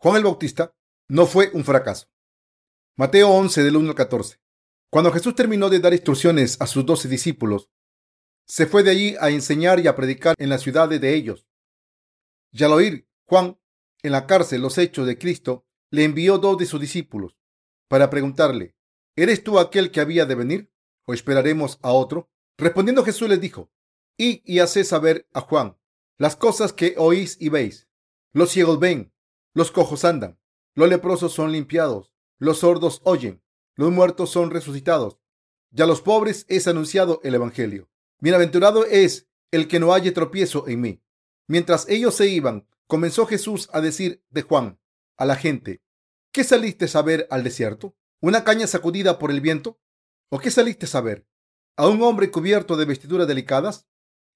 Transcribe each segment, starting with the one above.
Juan el Bautista no fue un fracaso. Mateo 11 del 1 al 14. Cuando Jesús terminó de dar instrucciones a sus doce discípulos, se fue de allí a enseñar y a predicar en las ciudades de ellos. Y al oír Juan en la cárcel los hechos de Cristo, le envió dos de sus discípulos para preguntarle, ¿eres tú aquel que había de venir o esperaremos a otro? Respondiendo Jesús les dijo, y y haced saber a Juan las cosas que oís y veis. Los ciegos ven, los cojos andan, los leprosos son limpiados, los sordos oyen, los muertos son resucitados, y a los pobres es anunciado el Evangelio. Bienaventurado es el que no halle tropiezo en mí. Mientras ellos se iban, comenzó Jesús a decir de Juan a la gente, ¿qué saliste a ver al desierto? ¿Una caña sacudida por el viento? ¿O qué saliste a ver? ¿A un hombre cubierto de vestiduras delicadas?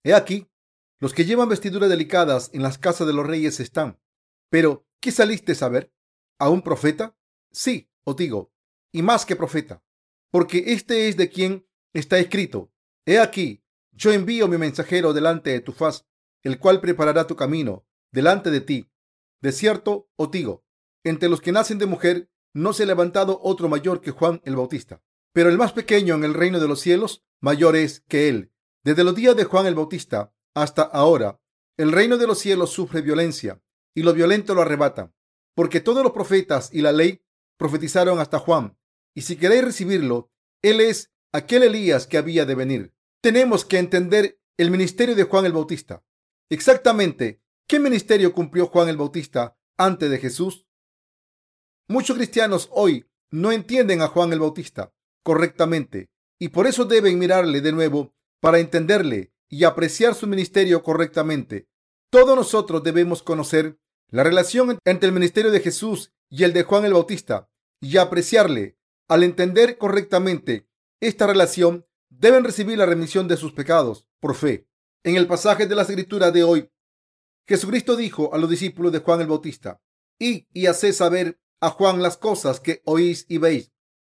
He aquí, los que llevan vestiduras delicadas en las casas de los reyes están. Pero, ¿qué saliste a ver? ¿A un profeta? Sí, os digo, y más que profeta, porque este es de quien está escrito, He aquí, yo envío mi mensajero delante de tu faz, el cual preparará tu camino delante de ti. De cierto os digo, entre los que nacen de mujer no se ha levantado otro mayor que Juan el Bautista, pero el más pequeño en el reino de los cielos mayor es que él. Desde los días de Juan el Bautista hasta ahora, el reino de los cielos sufre violencia y los violentos lo arrebatan, porque todos los profetas y la ley profetizaron hasta Juan, y si queréis recibirlo, él es aquel Elías que había de venir. Tenemos que entender el ministerio de Juan el Bautista. Exactamente, ¿qué ministerio cumplió Juan el Bautista antes de Jesús? Muchos cristianos hoy no entienden a Juan el Bautista correctamente y por eso deben mirarle de nuevo para entenderle y apreciar su ministerio correctamente. Todos nosotros debemos conocer la relación entre el ministerio de Jesús y el de Juan el Bautista y apreciarle. Al entender correctamente esta relación, deben recibir la remisión de sus pecados por fe. En el pasaje de la escritura de hoy, Jesucristo dijo a los discípulos de Juan el Bautista, y y haced saber a Juan las cosas que oís y veis.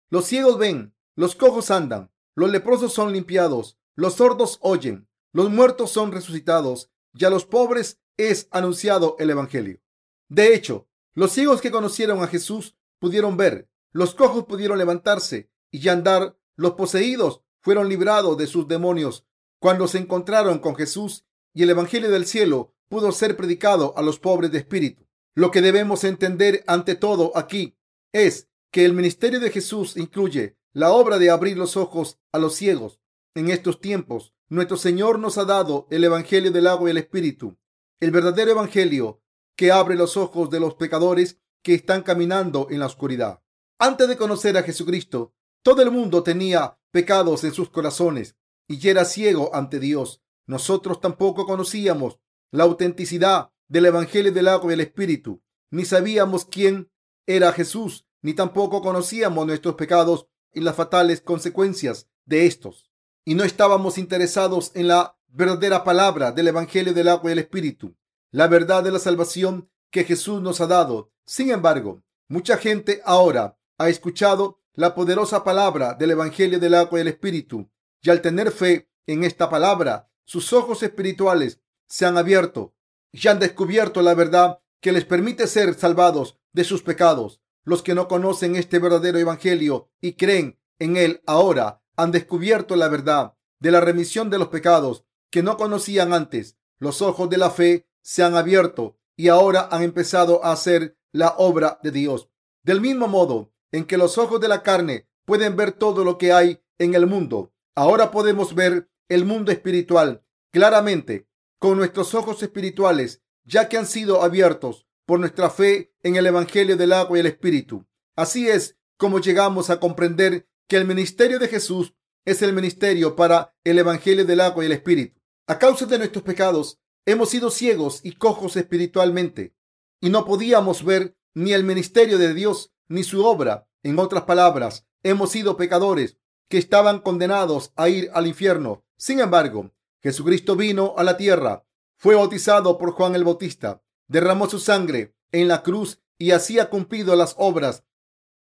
Los ciegos ven, los cojos andan, los leprosos son limpiados, los sordos oyen, los muertos son resucitados, y a los pobres es anunciado el Evangelio. De hecho, los ciegos que conocieron a Jesús pudieron ver, los cojos pudieron levantarse y andar, los poseídos fueron librados de sus demonios cuando se encontraron con Jesús y el Evangelio del cielo pudo ser predicado a los pobres de espíritu. Lo que debemos entender ante todo aquí es que el ministerio de Jesús incluye la obra de abrir los ojos a los ciegos. En estos tiempos, nuestro Señor nos ha dado el Evangelio del agua y el Espíritu, el verdadero Evangelio que abre los ojos de los pecadores que están caminando en la oscuridad. Antes de conocer a Jesucristo, todo el mundo tenía pecados en sus corazones y era ciego ante Dios. Nosotros tampoco conocíamos la autenticidad del Evangelio del agua y el Espíritu, ni sabíamos quién era Jesús, ni tampoco conocíamos nuestros pecados y las fatales consecuencias de estos. Y no estábamos interesados en la verdadera palabra del Evangelio del agua y el Espíritu la verdad de la salvación que Jesús nos ha dado. Sin embargo, mucha gente ahora ha escuchado la poderosa palabra del Evangelio del agua y el Espíritu, y al tener fe en esta palabra, sus ojos espirituales se han abierto y han descubierto la verdad que les permite ser salvados de sus pecados. Los que no conocen este verdadero Evangelio y creen en él ahora han descubierto la verdad de la remisión de los pecados que no conocían antes. Los ojos de la fe se han abierto y ahora han empezado a hacer la obra de Dios. Del mismo modo en que los ojos de la carne pueden ver todo lo que hay en el mundo, ahora podemos ver el mundo espiritual claramente con nuestros ojos espirituales, ya que han sido abiertos por nuestra fe en el Evangelio del agua y el Espíritu. Así es como llegamos a comprender que el ministerio de Jesús es el ministerio para el Evangelio del agua y el Espíritu. A causa de nuestros pecados, Hemos sido ciegos y cojos espiritualmente y no podíamos ver ni el ministerio de Dios ni su obra. En otras palabras, hemos sido pecadores que estaban condenados a ir al infierno. Sin embargo, Jesucristo vino a la tierra, fue bautizado por Juan el Bautista, derramó su sangre en la cruz y así ha cumplido las obras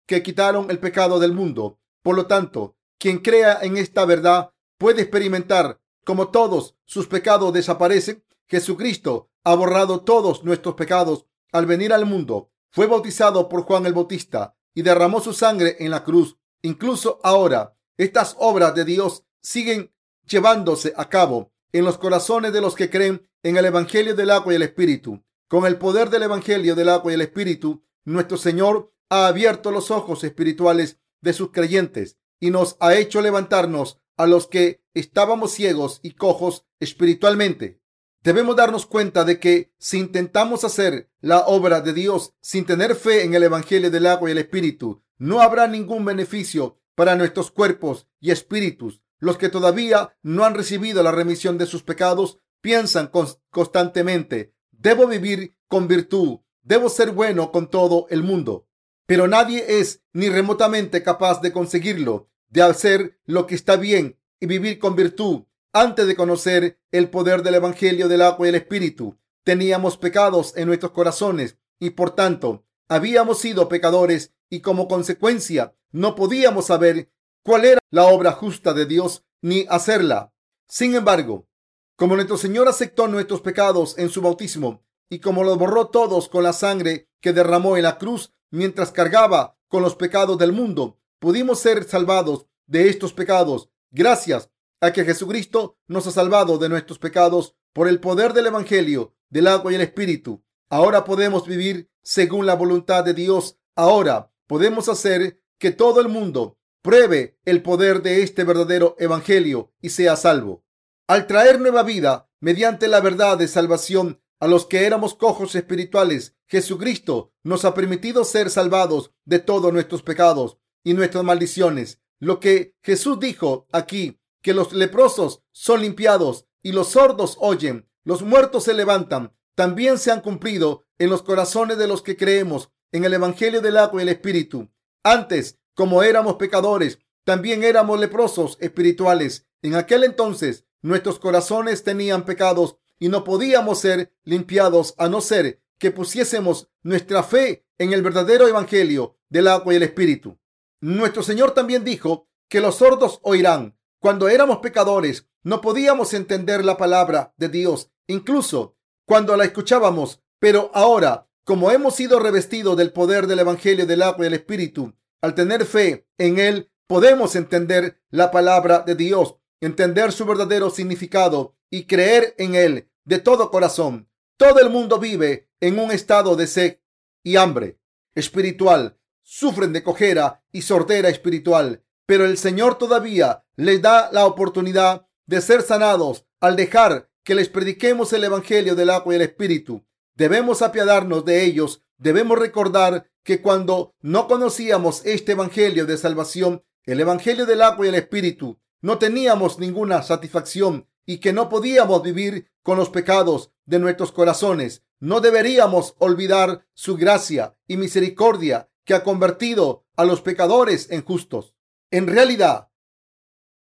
que quitaron el pecado del mundo. Por lo tanto, quien crea en esta verdad puede experimentar como todos sus pecados desaparecen Jesucristo ha borrado todos nuestros pecados al venir al mundo. fue bautizado por Juan el Bautista y derramó su sangre en la cruz. Incluso ahora, estas obras de Dios siguen llevándose a cabo en los corazones de los que creen en el Evangelio del agua y el Espíritu. Con el poder del Evangelio del agua y el Espíritu, nuestro Señor ha abierto los ojos espirituales de sus creyentes y nos ha hecho levantarnos a los que estábamos ciegos y cojos espiritualmente. Debemos darnos cuenta de que si intentamos hacer la obra de Dios sin tener fe en el Evangelio del agua y el Espíritu, no habrá ningún beneficio para nuestros cuerpos y espíritus. Los que todavía no han recibido la remisión de sus pecados piensan constantemente, debo vivir con virtud, debo ser bueno con todo el mundo. Pero nadie es ni remotamente capaz de conseguirlo, de hacer lo que está bien y vivir con virtud antes de conocer el poder del Evangelio del agua y el Espíritu. Teníamos pecados en nuestros corazones y por tanto habíamos sido pecadores y como consecuencia no podíamos saber cuál era la obra justa de Dios ni hacerla. Sin embargo, como nuestro Señor aceptó nuestros pecados en su bautismo y como los borró todos con la sangre que derramó en la cruz mientras cargaba con los pecados del mundo, pudimos ser salvados de estos pecados gracias a que Jesucristo nos ha salvado de nuestros pecados por el poder del Evangelio, del agua y el Espíritu. Ahora podemos vivir según la voluntad de Dios. Ahora podemos hacer que todo el mundo pruebe el poder de este verdadero Evangelio y sea salvo. Al traer nueva vida mediante la verdad de salvación a los que éramos cojos espirituales, Jesucristo nos ha permitido ser salvados de todos nuestros pecados y nuestras maldiciones. Lo que Jesús dijo aquí que los leprosos son limpiados y los sordos oyen, los muertos se levantan, también se han cumplido en los corazones de los que creemos en el Evangelio del agua y el Espíritu. Antes, como éramos pecadores, también éramos leprosos espirituales. En aquel entonces, nuestros corazones tenían pecados y no podíamos ser limpiados a no ser que pusiésemos nuestra fe en el verdadero Evangelio del agua y el Espíritu. Nuestro Señor también dijo que los sordos oirán, cuando éramos pecadores, no podíamos entender la palabra de Dios, incluso cuando la escuchábamos. Pero ahora, como hemos sido revestidos del poder del Evangelio del agua y del Espíritu, al tener fe en Él, podemos entender la palabra de Dios, entender su verdadero significado y creer en Él de todo corazón. Todo el mundo vive en un estado de sed y hambre espiritual. Sufren de cojera y sordera espiritual pero el Señor todavía les da la oportunidad de ser sanados al dejar que les prediquemos el Evangelio del agua y el Espíritu. Debemos apiadarnos de ellos. Debemos recordar que cuando no conocíamos este Evangelio de salvación, el Evangelio del agua y el Espíritu, no teníamos ninguna satisfacción y que no podíamos vivir con los pecados de nuestros corazones. No deberíamos olvidar su gracia y misericordia que ha convertido a los pecadores en justos. En realidad,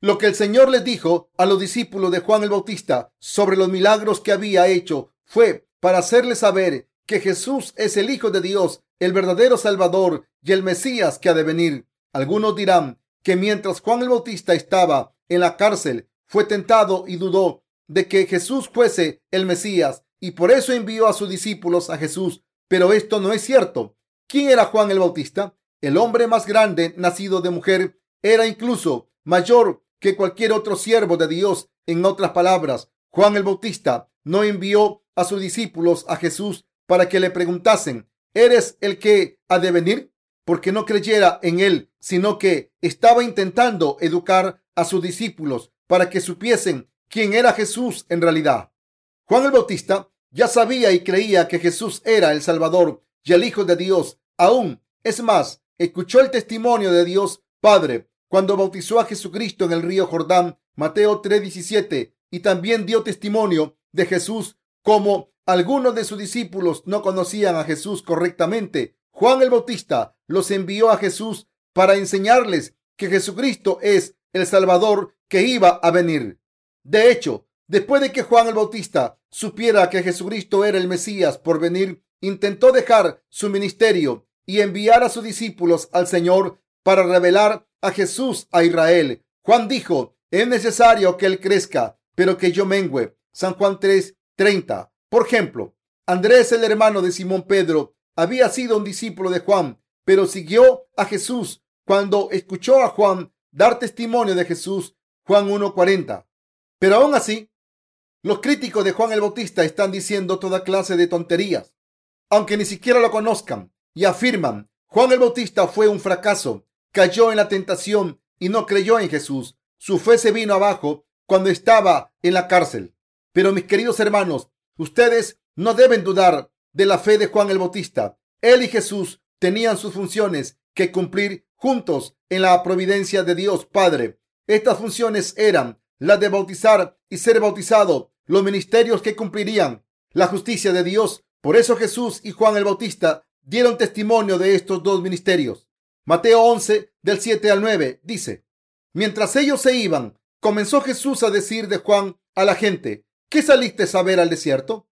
lo que el Señor les dijo a los discípulos de Juan el Bautista sobre los milagros que había hecho fue para hacerles saber que Jesús es el Hijo de Dios, el verdadero Salvador y el Mesías que ha de venir. Algunos dirán que mientras Juan el Bautista estaba en la cárcel, fue tentado y dudó de que Jesús fuese el Mesías y por eso envió a sus discípulos a Jesús. Pero esto no es cierto. ¿Quién era Juan el Bautista? El hombre más grande nacido de mujer era incluso mayor que cualquier otro siervo de Dios. En otras palabras, Juan el Bautista no envió a sus discípulos a Jesús para que le preguntasen, ¿eres el que ha de venir? Porque no creyera en él, sino que estaba intentando educar a sus discípulos para que supiesen quién era Jesús en realidad. Juan el Bautista ya sabía y creía que Jesús era el Salvador y el Hijo de Dios. Aún, es más, escuchó el testimonio de Dios Padre cuando bautizó a Jesucristo en el río Jordán, Mateo 3:17, y también dio testimonio de Jesús como algunos de sus discípulos no conocían a Jesús correctamente. Juan el Bautista los envió a Jesús para enseñarles que Jesucristo es el Salvador que iba a venir. De hecho, después de que Juan el Bautista supiera que Jesucristo era el Mesías por venir, intentó dejar su ministerio y enviar a sus discípulos al Señor para revelar a Jesús a Israel. Juan dijo, es necesario que Él crezca, pero que yo mengüe. San Juan 3, 30. Por ejemplo, Andrés, el hermano de Simón Pedro, había sido un discípulo de Juan, pero siguió a Jesús cuando escuchó a Juan dar testimonio de Jesús. Juan 1.40. Pero aún así, los críticos de Juan el Bautista están diciendo toda clase de tonterías, aunque ni siquiera lo conozcan, y afirman, Juan el Bautista fue un fracaso, cayó en la tentación y no creyó en Jesús. Su fe se vino abajo cuando estaba en la cárcel. Pero mis queridos hermanos, ustedes no deben dudar de la fe de Juan el Bautista. Él y Jesús tenían sus funciones que cumplir juntos en la providencia de Dios Padre. Estas funciones eran las de bautizar y ser bautizado, los ministerios que cumplirían la justicia de Dios. Por eso Jesús y Juan el Bautista dieron testimonio de estos dos ministerios. Mateo 11, del 7 al 9, dice, Mientras ellos se iban, comenzó Jesús a decir de Juan a la gente, ¿qué saliste a ver al desierto?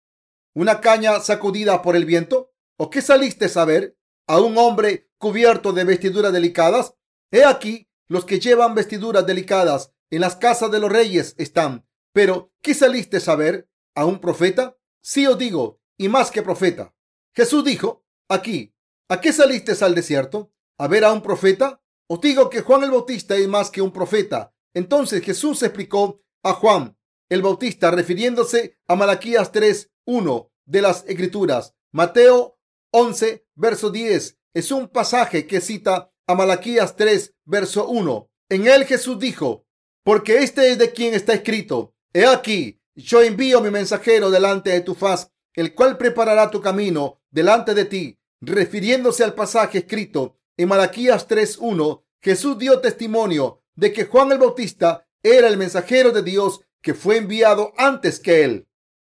¿Una caña sacudida por el viento? ¿O qué saliste a ver? ¿A un hombre cubierto de vestiduras delicadas? He aquí, los que llevan vestiduras delicadas en las casas de los reyes están. Pero, ¿qué saliste a ver? ¿A un profeta? Sí os digo, y más que profeta. Jesús dijo, aquí, ¿a qué saliste al desierto? ¿A ver a un profeta? Os digo que Juan el Bautista es más que un profeta. Entonces Jesús explicó a Juan el Bautista refiriéndose a Malaquías 3, 1 de las Escrituras. Mateo 11, verso 10 es un pasaje que cita a Malaquías 3, verso 1. En él Jesús dijo, porque este es de quien está escrito, he aquí, yo envío mi mensajero delante de tu faz, el cual preparará tu camino delante de ti. Refiriéndose al pasaje escrito en Malaquías 3.1, Jesús dio testimonio de que Juan el Bautista era el mensajero de Dios que fue enviado antes que él.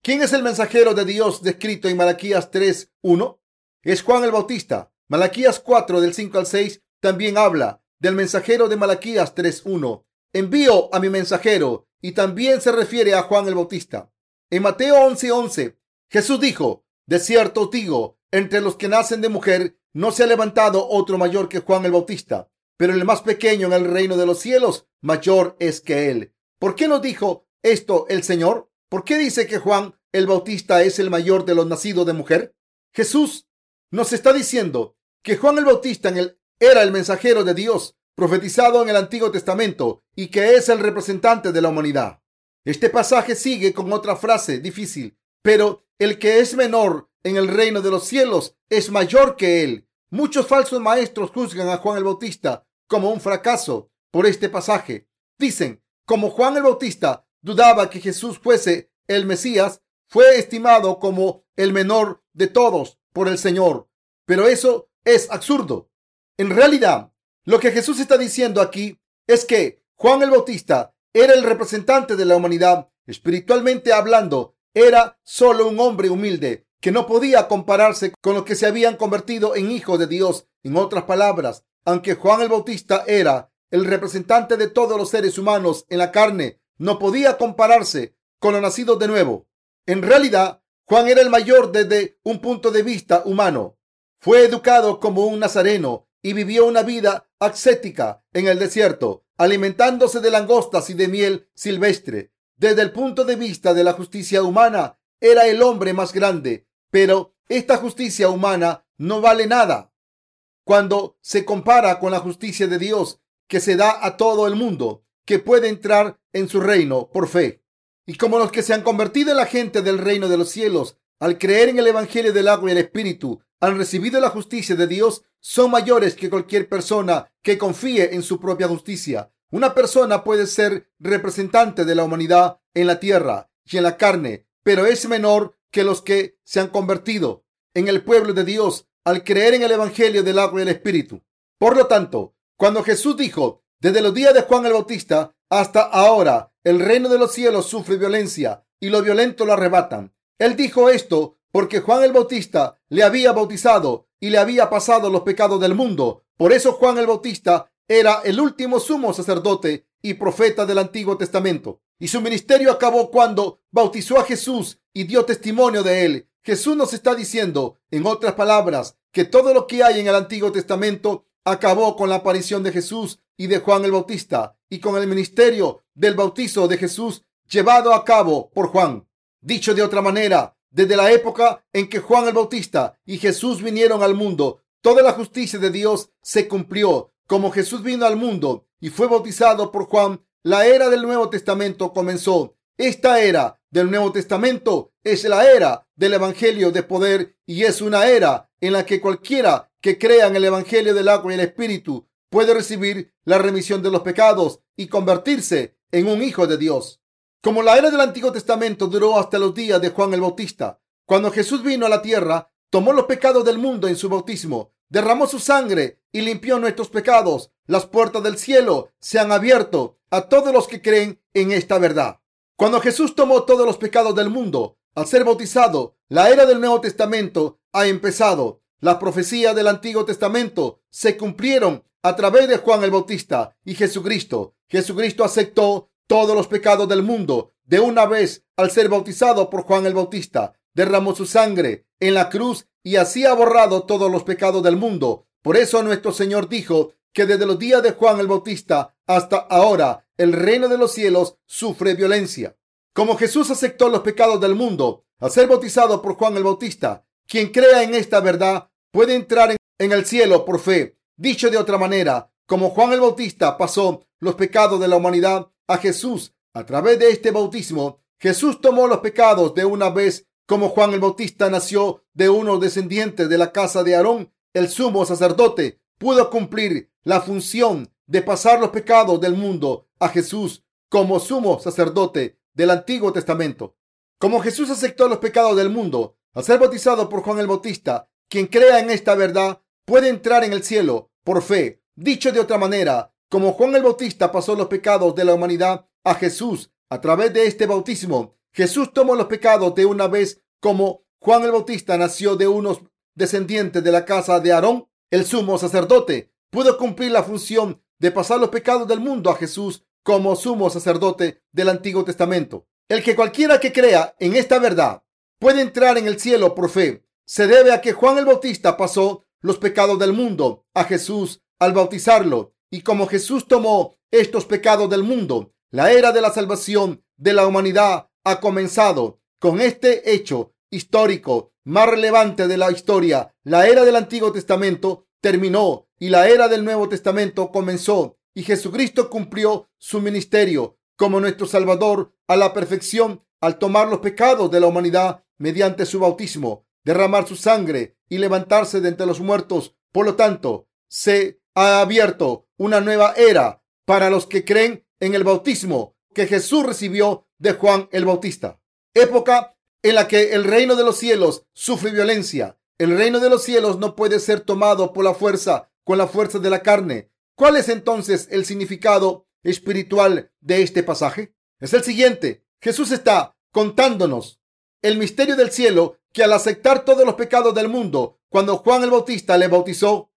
¿Quién es el mensajero de Dios descrito en Malaquías 3.1? Es Juan el Bautista. Malaquías 4 del 5 al 6 también habla del mensajero de Malaquías 3.1. Envío a mi mensajero y también se refiere a Juan el Bautista. En Mateo 11:11, Jesús dijo, de cierto digo, entre los que nacen de mujer no se ha levantado otro mayor que Juan el Bautista, pero el más pequeño en el reino de los cielos mayor es que él. ¿Por qué no dijo esto el Señor? ¿Por qué dice que Juan el Bautista es el mayor de los nacidos de mujer? Jesús nos está diciendo que Juan el Bautista era el mensajero de Dios profetizado en el Antiguo Testamento y que es el representante de la humanidad. Este pasaje sigue con otra frase difícil, pero el que es menor en el reino de los cielos es mayor que él. Muchos falsos maestros juzgan a Juan el Bautista como un fracaso por este pasaje. Dicen, como Juan el Bautista dudaba que Jesús fuese el Mesías, fue estimado como el menor de todos por el Señor. Pero eso es absurdo. En realidad, lo que Jesús está diciendo aquí es que Juan el Bautista era el representante de la humanidad. Espiritualmente hablando, era solo un hombre humilde que no podía compararse con los que se habían convertido en hijos de Dios. En otras palabras, aunque Juan el Bautista era el representante de todos los seres humanos en la carne, no podía compararse con los nacidos de nuevo. En realidad, Juan era el mayor desde un punto de vista humano. Fue educado como un nazareno y vivió una vida ascética en el desierto, alimentándose de langostas y de miel silvestre. Desde el punto de vista de la justicia humana, era el hombre más grande, pero esta justicia humana no vale nada cuando se compara con la justicia de Dios que se da a todo el mundo que puede entrar en su reino por fe. Y como los que se han convertido en la gente del reino de los cielos, al creer en el Evangelio del agua y el Espíritu, han recibido la justicia de Dios, son mayores que cualquier persona que confíe en su propia justicia. Una persona puede ser representante de la humanidad en la tierra y en la carne, pero es menor que los que se han convertido en el pueblo de Dios al creer en el Evangelio del agua y el Espíritu. Por lo tanto, cuando Jesús dijo, desde los días de Juan el Bautista hasta ahora, el reino de los cielos sufre violencia y los violentos lo arrebatan. Él dijo esto porque Juan el Bautista le había bautizado y le había pasado los pecados del mundo. Por eso Juan el Bautista era el último sumo sacerdote y profeta del Antiguo Testamento. Y su ministerio acabó cuando bautizó a Jesús y dio testimonio de él. Jesús nos está diciendo, en otras palabras, que todo lo que hay en el Antiguo Testamento acabó con la aparición de Jesús y de Juan el Bautista y con el ministerio del bautizo de Jesús llevado a cabo por Juan. Dicho de otra manera, desde la época en que Juan el Bautista y Jesús vinieron al mundo, toda la justicia de Dios se cumplió. Como Jesús vino al mundo y fue bautizado por Juan, la era del Nuevo Testamento comenzó. Esta era del Nuevo Testamento es la era del Evangelio de poder y es una era en la que cualquiera que crea en el Evangelio del agua y el Espíritu puede recibir la remisión de los pecados y convertirse en un hijo de Dios. Como la era del Antiguo Testamento duró hasta los días de Juan el Bautista, cuando Jesús vino a la tierra, tomó los pecados del mundo en su bautismo, derramó su sangre y limpió nuestros pecados. Las puertas del cielo se han abierto a todos los que creen en esta verdad. Cuando Jesús tomó todos los pecados del mundo, al ser bautizado, la era del Nuevo Testamento ha empezado. Las profecías del Antiguo Testamento se cumplieron a través de Juan el Bautista y Jesucristo. Jesucristo aceptó todos los pecados del mundo de una vez al ser bautizado por Juan el Bautista. Derramó su sangre en la cruz y así ha borrado todos los pecados del mundo. Por eso nuestro Señor dijo que desde los días de Juan el Bautista hasta ahora el reino de los cielos sufre violencia. Como Jesús aceptó los pecados del mundo al ser bautizado por Juan el Bautista, quien crea en esta verdad puede entrar en, el cielo por fe. Dicho de otra manera, como Juan el Bautista pasó los pecados de la humanidad a Jesús a través de este bautismo, Jesús tomó los pecados de una vez como Juan el Bautista nació de unos descendientes de la casa de Aarón, el sumo sacerdote pudo cumplir la función de pasar los pecados del mundo a Jesús como sumo sacerdote del Antiguo Testamento. Como Jesús aceptó los pecados del mundo al ser bautizado por Juan el Bautista, quien crea en esta verdad puede entrar en el cielo por fe. Dicho de otra manera, como Juan el Bautista pasó los pecados de la humanidad a Jesús a través de este bautismo, Jesús tomó los pecados de una vez como Juan el Bautista nació de unos descendientes de la casa de Aarón, el sumo sacerdote, pudo cumplir la función de pasar los pecados del mundo a Jesús como sumo sacerdote del Antiguo Testamento. El que cualquiera que crea en esta verdad puede entrar en el cielo por fe. Se debe a que Juan el Bautista pasó los pecados del mundo a Jesús al bautizarlo. Y como Jesús tomó estos pecados del mundo, la era de la salvación de la humanidad ha comenzado. Con este hecho histórico más relevante de la historia, la era del Antiguo Testamento terminó y la era del Nuevo Testamento comenzó y Jesucristo cumplió su ministerio como nuestro Salvador a la perfección al tomar los pecados de la humanidad mediante su bautismo, derramar su sangre y levantarse de entre los muertos. Por lo tanto, se ha abierto una nueva era para los que creen en el bautismo que Jesús recibió de Juan el Bautista. Época en la que el reino de los cielos sufre violencia. El reino de los cielos no puede ser tomado por la fuerza, con la fuerza de la carne, ¿Cuál es entonces el significado espiritual de este pasaje? Es el siguiente. Jesús está contándonos el misterio del cielo que al aceptar todos los pecados del mundo, cuando Juan el Bautista le bautizó,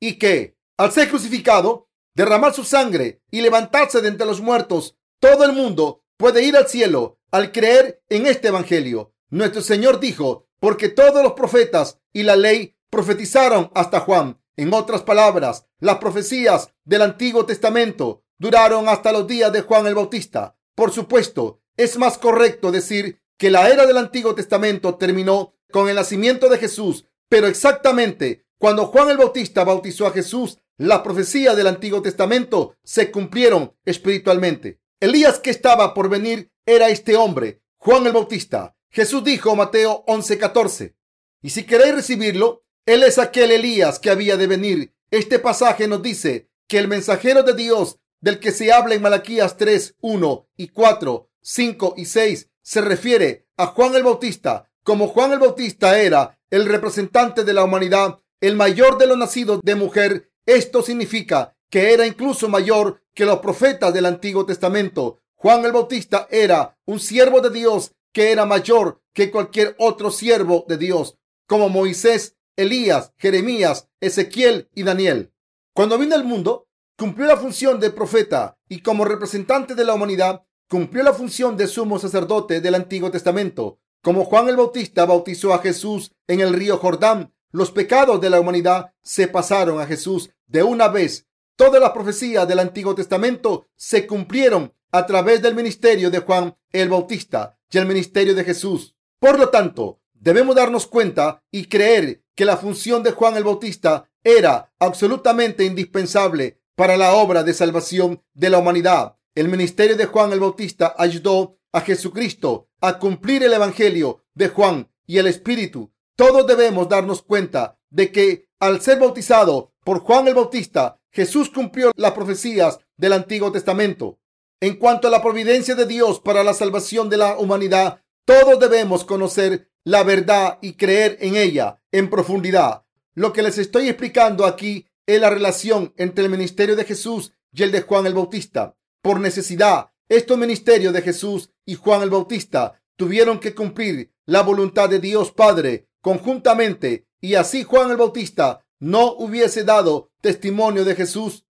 y que al ser crucificado, derramar su sangre y levantarse de entre los muertos, todo el mundo puede ir al cielo al creer en este Evangelio. Nuestro Señor dijo, porque todos los profetas y la ley profetizaron hasta Juan. En otras palabras, las profecías del Antiguo Testamento duraron hasta los días de Juan el Bautista. Por supuesto, es más correcto decir que la era del Antiguo Testamento terminó con el nacimiento de Jesús, pero exactamente cuando Juan el Bautista bautizó a Jesús, las profecías del Antiguo Testamento se cumplieron espiritualmente. Elías que estaba por venir era este hombre, Juan el Bautista. Jesús dijo Mateo 11:14, y si queréis recibirlo, él es aquel Elías que había de venir. Este pasaje nos dice que el mensajero de Dios del que se habla en Malaquías 3, 1 y 4, 5 y 6 se refiere a Juan el Bautista. Como Juan el Bautista era el representante de la humanidad, el mayor de los nacidos de mujer, esto significa que era incluso mayor que los profetas del Antiguo Testamento. Juan el Bautista era un siervo de Dios que era mayor que cualquier otro siervo de Dios, como Moisés Elías, Jeremías, Ezequiel y Daniel. Cuando vino al mundo, cumplió la función de profeta y como representante de la humanidad, cumplió la función de sumo sacerdote del Antiguo Testamento. Como Juan el Bautista bautizó a Jesús en el río Jordán, los pecados de la humanidad se pasaron a Jesús de una vez. Todas las profecías del Antiguo Testamento se cumplieron a través del ministerio de Juan el Bautista y el ministerio de Jesús. Por lo tanto, debemos darnos cuenta y creer que la función de Juan el Bautista era absolutamente indispensable para la obra de salvación de la humanidad. El ministerio de Juan el Bautista ayudó a Jesucristo a cumplir el Evangelio de Juan y el Espíritu. Todos debemos darnos cuenta de que al ser bautizado por Juan el Bautista, Jesús cumplió las profecías del Antiguo Testamento. En cuanto a la providencia de Dios para la salvación de la humanidad, todos debemos conocer la verdad y creer en ella en profundidad. Lo que les estoy explicando aquí es la relación entre el ministerio de Jesús y el de Juan el Bautista. Por necesidad, estos ministerios de Jesús y Juan el Bautista tuvieron que cumplir la voluntad de Dios Padre conjuntamente y así Juan el Bautista no hubiese dado testimonio de Jesús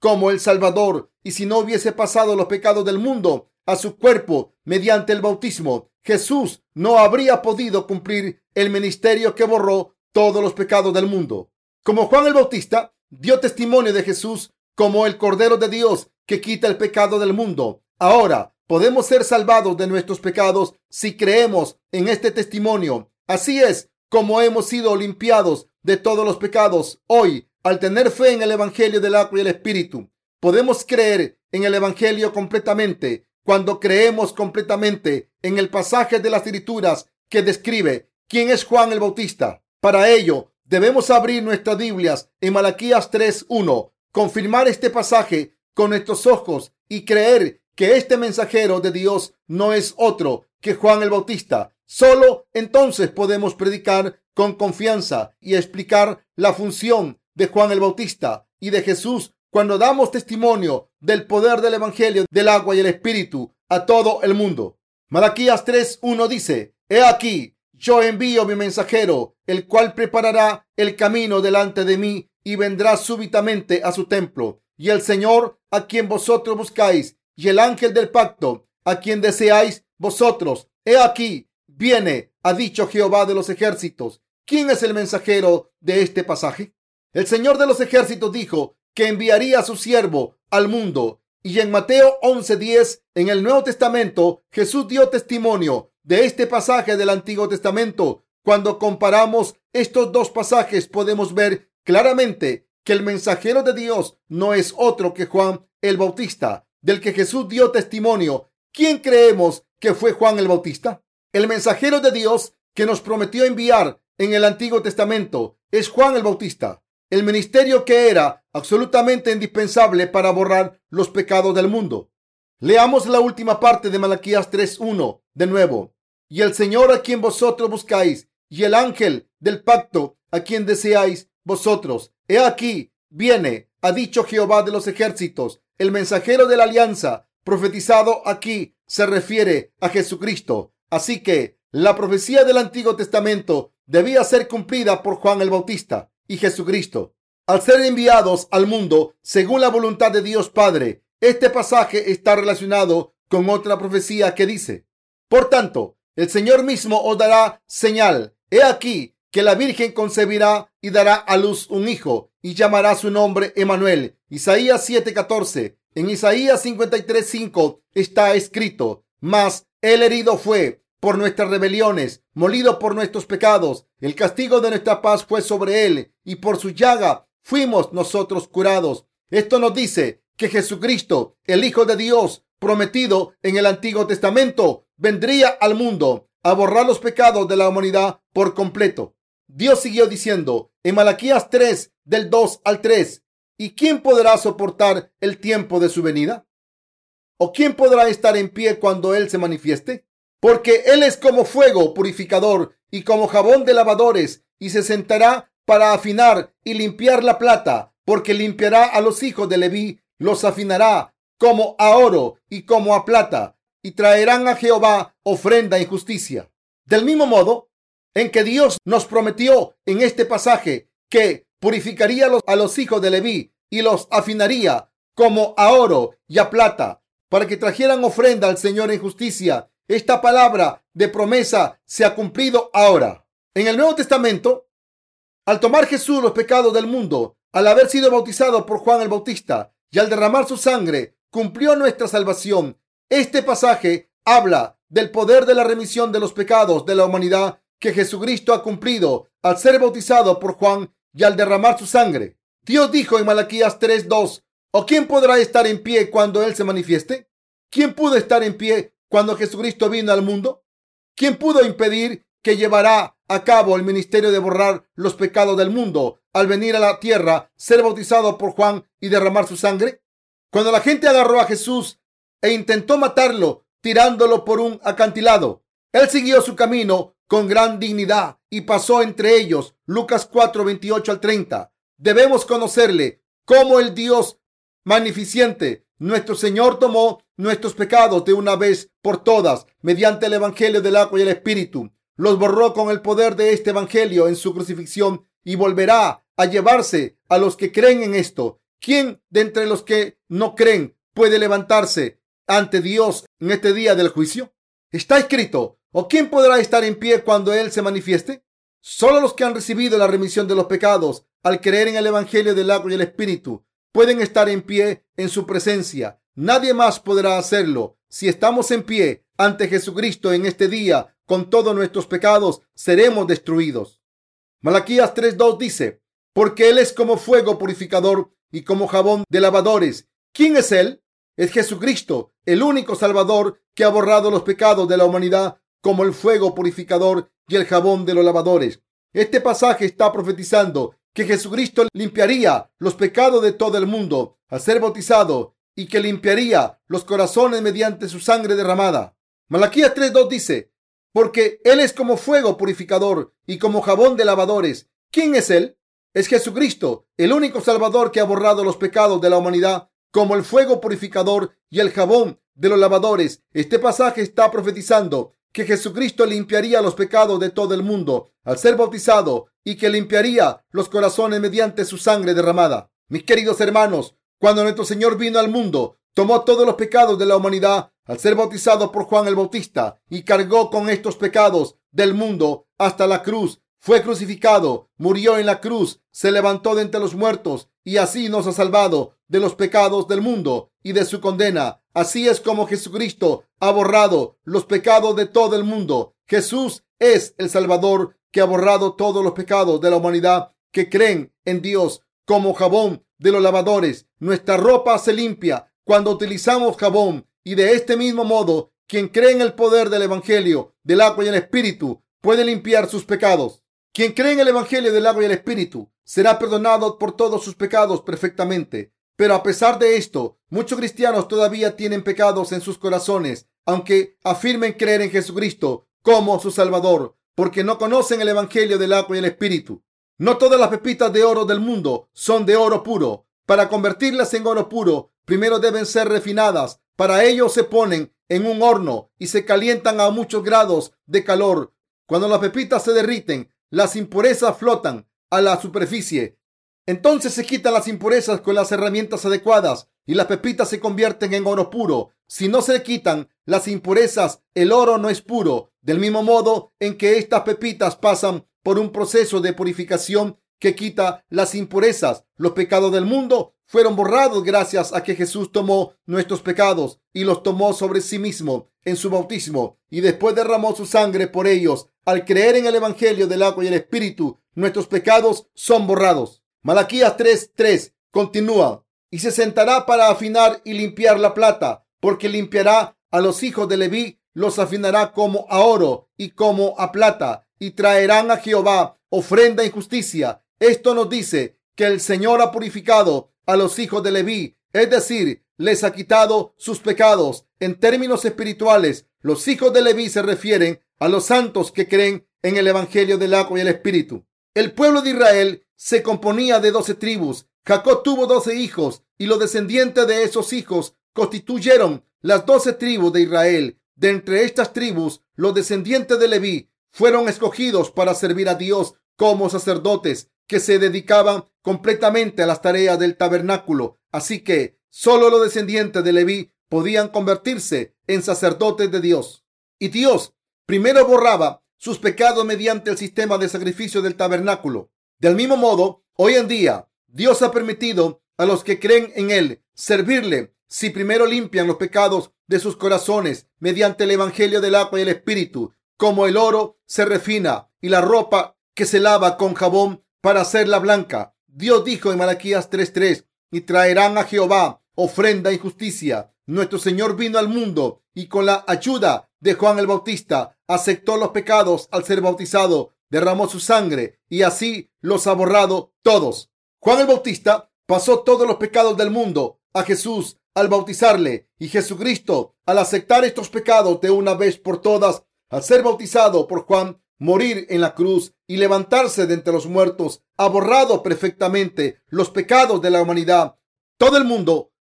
como el Salvador y si no hubiese pasado los pecados del mundo a su cuerpo mediante el bautismo, Jesús no habría podido cumplir el ministerio que borró todos los pecados del mundo. Como Juan el Bautista dio testimonio de Jesús como el Cordero de Dios que quita el pecado del mundo. Ahora podemos ser salvados de nuestros pecados si creemos en este testimonio. Así es como hemos sido limpiados de todos los pecados. Hoy, al tener fe en el Evangelio del agua y el Espíritu, podemos creer en el Evangelio completamente cuando creemos completamente en el pasaje de las escrituras que describe quién es Juan el Bautista. Para ello, debemos abrir nuestras Biblias en Malaquías 3.1, confirmar este pasaje con nuestros ojos y creer que este mensajero de Dios no es otro que Juan el Bautista. Solo entonces podemos predicar con confianza y explicar la función de Juan el Bautista y de Jesús cuando damos testimonio del poder del Evangelio del agua y el Espíritu a todo el mundo. Malaquías 3.1 dice, He aquí, yo envío mi mensajero, el cual preparará el camino delante de mí y vendrá súbitamente a su templo. Y el Señor, a quien vosotros buscáis, y el ángel del pacto, a quien deseáis vosotros, he aquí, viene, ha dicho Jehová de los ejércitos. ¿Quién es el mensajero de este pasaje? El Señor de los ejércitos dijo que enviaría a su siervo al mundo. Y en Mateo 11:10, en el Nuevo Testamento, Jesús dio testimonio de este pasaje del Antiguo Testamento. Cuando comparamos estos dos pasajes, podemos ver claramente que el mensajero de Dios no es otro que Juan el Bautista, del que Jesús dio testimonio. ¿Quién creemos que fue Juan el Bautista? El mensajero de Dios que nos prometió enviar en el Antiguo Testamento es Juan el Bautista el ministerio que era absolutamente indispensable para borrar los pecados del mundo. Leamos la última parte de Malaquías 3.1 de nuevo. Y el Señor a quien vosotros buscáis, y el ángel del pacto a quien deseáis vosotros. He aquí, viene, ha dicho Jehová de los ejércitos, el mensajero de la alianza, profetizado aquí, se refiere a Jesucristo. Así que la profecía del Antiguo Testamento debía ser cumplida por Juan el Bautista y Jesucristo. Al ser enviados al mundo según la voluntad de Dios Padre, este pasaje está relacionado con otra profecía que dice, por tanto, el Señor mismo os dará señal. He aquí que la Virgen concebirá y dará a luz un hijo y llamará su nombre Emanuel. Isaías 7:14. En Isaías 53:5 está escrito, mas el herido fue por nuestras rebeliones, molido por nuestros pecados. El castigo de nuestra paz fue sobre él y por su llaga fuimos nosotros curados. Esto nos dice que Jesucristo, el Hijo de Dios, prometido en el Antiguo Testamento, vendría al mundo a borrar los pecados de la humanidad por completo. Dios siguió diciendo en Malaquías 3, del 2 al 3, ¿y quién podrá soportar el tiempo de su venida? ¿O quién podrá estar en pie cuando Él se manifieste? Porque Él es como fuego purificador y como jabón de lavadores, y se sentará para afinar y limpiar la plata, porque limpiará a los hijos de Leví, los afinará como a oro y como a plata, y traerán a Jehová ofrenda en justicia. Del mismo modo en que Dios nos prometió en este pasaje que purificaría a los hijos de Leví y los afinaría como a oro y a plata, para que trajeran ofrenda al Señor en justicia esta palabra de promesa se ha cumplido ahora. En el Nuevo Testamento, al tomar Jesús los pecados del mundo, al haber sido bautizado por Juan el Bautista y al derramar su sangre, cumplió nuestra salvación. Este pasaje habla del poder de la remisión de los pecados de la humanidad que Jesucristo ha cumplido al ser bautizado por Juan y al derramar su sangre. Dios dijo en Malaquías 3:2, ¿o quién podrá estar en pie cuando Él se manifieste? ¿Quién pudo estar en pie cuando Jesucristo vino al mundo? ¿Quién pudo impedir que llevará a cabo el ministerio de borrar los pecados del mundo al venir a la tierra, ser bautizado por Juan y derramar su sangre? Cuando la gente agarró a Jesús e intentó matarlo tirándolo por un acantilado, él siguió su camino con gran dignidad y pasó entre ellos. Lucas 4, 28 al 30. Debemos conocerle como el Dios magnificente. Nuestro Señor tomó nuestros pecados de una vez por todas mediante el Evangelio del agua y el Espíritu. Los borró con el poder de este Evangelio en su crucifixión y volverá a llevarse a los que creen en esto. ¿Quién de entre los que no creen puede levantarse ante Dios en este día del juicio? Está escrito, ¿o quién podrá estar en pie cuando Él se manifieste? Solo los que han recibido la remisión de los pecados al creer en el Evangelio del agua y el Espíritu pueden estar en pie en su presencia. Nadie más podrá hacerlo. Si estamos en pie ante Jesucristo en este día, con todos nuestros pecados, seremos destruidos. Malaquías 3.2 dice, porque Él es como fuego purificador y como jabón de lavadores. ¿Quién es Él? Es Jesucristo, el único Salvador que ha borrado los pecados de la humanidad como el fuego purificador y el jabón de los lavadores. Este pasaje está profetizando que Jesucristo limpiaría los pecados de todo el mundo al ser bautizado y que limpiaría los corazones mediante su sangre derramada. Malaquías 3.2 dice, porque Él es como fuego purificador y como jabón de lavadores. ¿Quién es Él? Es Jesucristo, el único Salvador que ha borrado los pecados de la humanidad como el fuego purificador y el jabón de los lavadores. Este pasaje está profetizando que Jesucristo limpiaría los pecados de todo el mundo al ser bautizado y que limpiaría los corazones mediante su sangre derramada. Mis queridos hermanos, cuando nuestro Señor vino al mundo, tomó todos los pecados de la humanidad al ser bautizado por Juan el Bautista y cargó con estos pecados del mundo hasta la cruz fue crucificado, murió en la cruz, se levantó de entre los muertos y así nos ha salvado de los pecados del mundo y de su condena. Así es como Jesucristo ha borrado los pecados de todo el mundo. Jesús es el Salvador que ha borrado todos los pecados de la humanidad que creen en Dios como jabón de los lavadores. Nuestra ropa se limpia cuando utilizamos jabón y de este mismo modo quien cree en el poder del Evangelio, del agua y el Espíritu, puede limpiar sus pecados. Quien cree en el Evangelio del agua y el Espíritu será perdonado por todos sus pecados perfectamente. Pero a pesar de esto, muchos cristianos todavía tienen pecados en sus corazones, aunque afirmen creer en Jesucristo como su Salvador, porque no conocen el Evangelio del agua y el Espíritu. No todas las pepitas de oro del mundo son de oro puro. Para convertirlas en oro puro, primero deben ser refinadas. Para ello se ponen en un horno y se calientan a muchos grados de calor. Cuando las pepitas se derriten, las impurezas flotan a la superficie. Entonces se quitan las impurezas con las herramientas adecuadas y las pepitas se convierten en oro puro. Si no se quitan las impurezas, el oro no es puro. Del mismo modo en que estas pepitas pasan por un proceso de purificación que quita las impurezas, los pecados del mundo fueron borrados gracias a que Jesús tomó nuestros pecados y los tomó sobre sí mismo en su bautismo y después derramó su sangre por ellos. Al creer en el Evangelio del agua y el Espíritu, nuestros pecados son borrados. Malaquías 3:3 continúa y se sentará para afinar y limpiar la plata, porque limpiará a los hijos de Leví, los afinará como a oro y como a plata, y traerán a Jehová ofrenda en justicia. Esto nos dice que el Señor ha purificado a los hijos de Leví, es decir, les ha quitado sus pecados. En términos espirituales, los hijos de Leví se refieren a los santos que creen en el Evangelio del agua y el Espíritu. El pueblo de Israel se componía de doce tribus. Jacob tuvo doce hijos y los descendientes de esos hijos constituyeron las doce tribus de Israel. De entre estas tribus, los descendientes de Leví fueron escogidos para servir a Dios como sacerdotes que se dedicaban completamente a las tareas del tabernáculo. Así que solo los descendientes de Leví podían convertirse en sacerdotes de Dios. Y Dios primero borraba sus pecados mediante el sistema de sacrificio del tabernáculo. Del mismo modo, hoy en día, Dios ha permitido a los que creen en Él servirle si primero limpian los pecados de sus corazones mediante el Evangelio del agua y el Espíritu, como el oro se refina y la ropa que se lava con jabón para hacerla blanca. Dios dijo en Malaquías 3:3, y traerán a Jehová ofrenda y justicia. Nuestro Señor vino al mundo y con la ayuda de Juan el Bautista aceptó los pecados al ser bautizado, derramó su sangre y así los ha borrado todos. Juan el Bautista pasó todos los pecados del mundo a Jesús al bautizarle y Jesucristo al aceptar estos pecados de una vez por todas, al ser bautizado por Juan, morir en la cruz y levantarse de entre los muertos, ha borrado perfectamente los pecados de la humanidad. Todo el mundo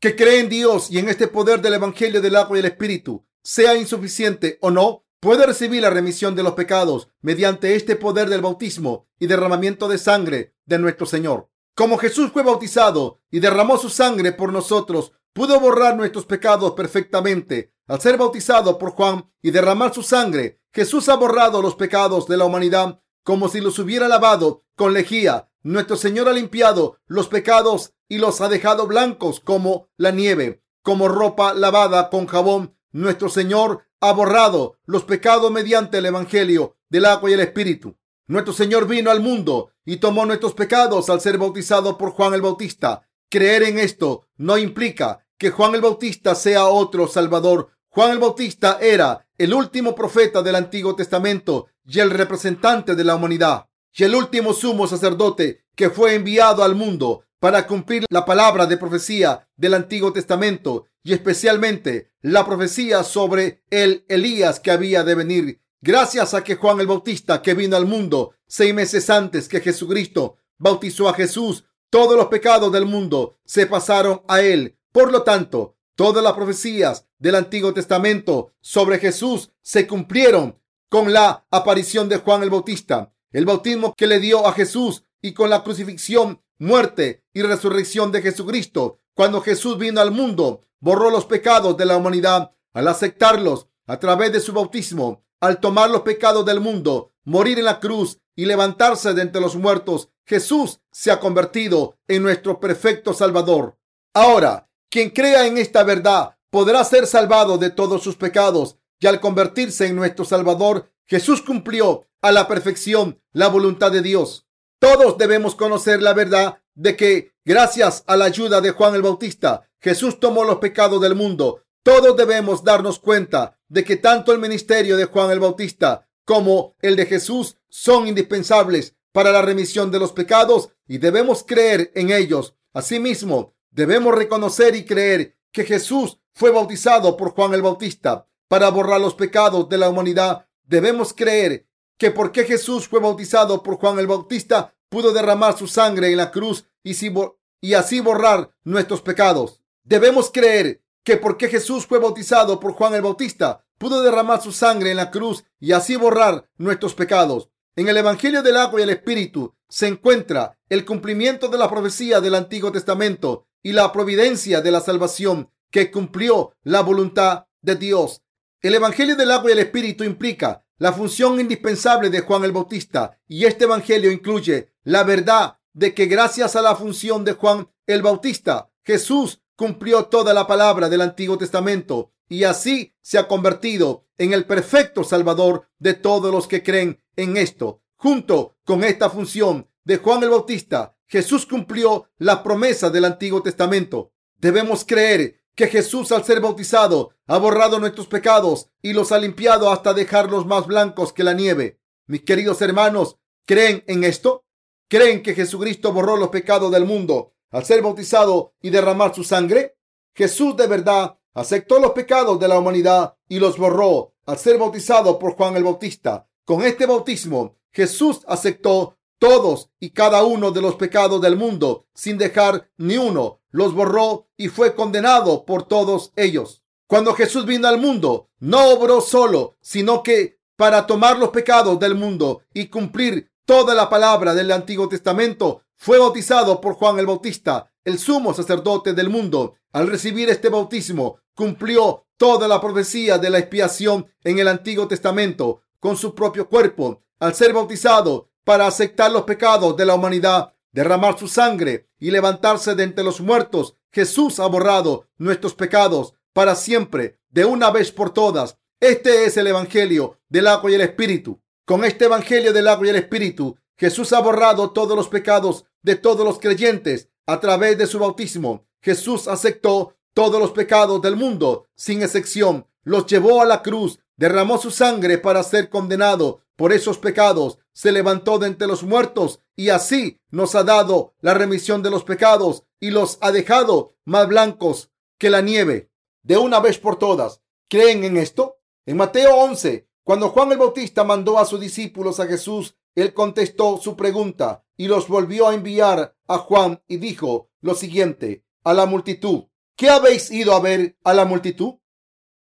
que cree en Dios y en este poder del Evangelio del agua y el Espíritu, sea insuficiente o no, puede recibir la remisión de los pecados mediante este poder del bautismo y derramamiento de sangre de nuestro Señor. Como Jesús fue bautizado y derramó su sangre por nosotros, pudo borrar nuestros pecados perfectamente. Al ser bautizado por Juan y derramar su sangre, Jesús ha borrado los pecados de la humanidad como si los hubiera lavado con lejía. Nuestro Señor ha limpiado los pecados y los ha dejado blancos como la nieve, como ropa lavada con jabón. Nuestro Señor ha borrado los pecados mediante el Evangelio del agua y el Espíritu. Nuestro Señor vino al mundo y tomó nuestros pecados al ser bautizado por Juan el Bautista. Creer en esto no implica que Juan el Bautista sea otro Salvador. Juan el Bautista era el último profeta del Antiguo Testamento y el representante de la humanidad y el último sumo sacerdote que fue enviado al mundo para cumplir la palabra de profecía del Antiguo Testamento y especialmente la profecía sobre el Elías que había de venir. Gracias a que Juan el Bautista, que vino al mundo seis meses antes que Jesucristo, bautizó a Jesús, todos los pecados del mundo se pasaron a él. Por lo tanto, todas las profecías del Antiguo Testamento sobre Jesús se cumplieron con la aparición de Juan el Bautista, el bautismo que le dio a Jesús y con la crucifixión, muerte y resurrección de Jesucristo. Cuando Jesús vino al mundo, borró los pecados de la humanidad al aceptarlos a través de su bautismo, al tomar los pecados del mundo, morir en la cruz y levantarse de entre los muertos. Jesús se ha convertido en nuestro perfecto Salvador. Ahora, quien crea en esta verdad podrá ser salvado de todos sus pecados y al convertirse en nuestro Salvador, Jesús cumplió a la perfección la voluntad de Dios. Todos debemos conocer la verdad de que gracias a la ayuda de Juan el Bautista, Jesús tomó los pecados del mundo. Todos debemos darnos cuenta de que tanto el ministerio de Juan el Bautista como el de Jesús son indispensables para la remisión de los pecados y debemos creer en ellos. Asimismo, debemos reconocer y creer que Jesús fue bautizado por Juan el Bautista para borrar los pecados de la humanidad. Debemos creer que porque Jesús fue bautizado por Juan el Bautista, pudo derramar su sangre en la cruz y, así borrar nuestros pecados. Debemos creer que porque Jesús fue bautizado por Juan el Bautista, pudo derramar su sangre en la cruz y así borrar nuestros pecados. En el Evangelio del agua y el Espíritu se encuentra el cumplimiento de la profecía del Antiguo Testamento y la providencia de la salvación que cumplió la voluntad de Dios. El Evangelio del agua y el Espíritu implica la función indispensable de Juan el Bautista y este Evangelio incluye la verdad de que gracias a la función de Juan el Bautista, Jesús cumplió toda la palabra del Antiguo Testamento y así se ha convertido en el perfecto Salvador de todos los que creen en esto. Junto con esta función de Juan el Bautista, Jesús cumplió la promesa del Antiguo Testamento. Debemos creer que Jesús al ser bautizado ha borrado nuestros pecados y los ha limpiado hasta dejarlos más blancos que la nieve. Mis queridos hermanos, ¿creen en esto? ¿Creen que Jesucristo borró los pecados del mundo al ser bautizado y derramar su sangre? Jesús de verdad aceptó los pecados de la humanidad y los borró al ser bautizado por Juan el Bautista. Con este bautismo, Jesús aceptó todos y cada uno de los pecados del mundo sin dejar ni uno los borró y fue condenado por todos ellos. Cuando Jesús vino al mundo, no obró solo, sino que para tomar los pecados del mundo y cumplir toda la palabra del Antiguo Testamento, fue bautizado por Juan el Bautista, el sumo sacerdote del mundo. Al recibir este bautismo, cumplió toda la profecía de la expiación en el Antiguo Testamento con su propio cuerpo. Al ser bautizado para aceptar los pecados de la humanidad, derramar su sangre y levantarse de entre los muertos. Jesús ha borrado nuestros pecados para siempre, de una vez por todas. Este es el Evangelio del agua y el Espíritu. Con este Evangelio del agua y el Espíritu, Jesús ha borrado todos los pecados de todos los creyentes a través de su bautismo. Jesús aceptó todos los pecados del mundo, sin excepción. Los llevó a la cruz, derramó su sangre para ser condenado por esos pecados, se levantó de entre los muertos y así nos ha dado la remisión de los pecados y los ha dejado más blancos que la nieve. De una vez por todas, ¿creen en esto? En Mateo 11, cuando Juan el Bautista mandó a sus discípulos a Jesús, él contestó su pregunta y los volvió a enviar a Juan y dijo lo siguiente a la multitud. ¿Qué habéis ido a ver a la multitud?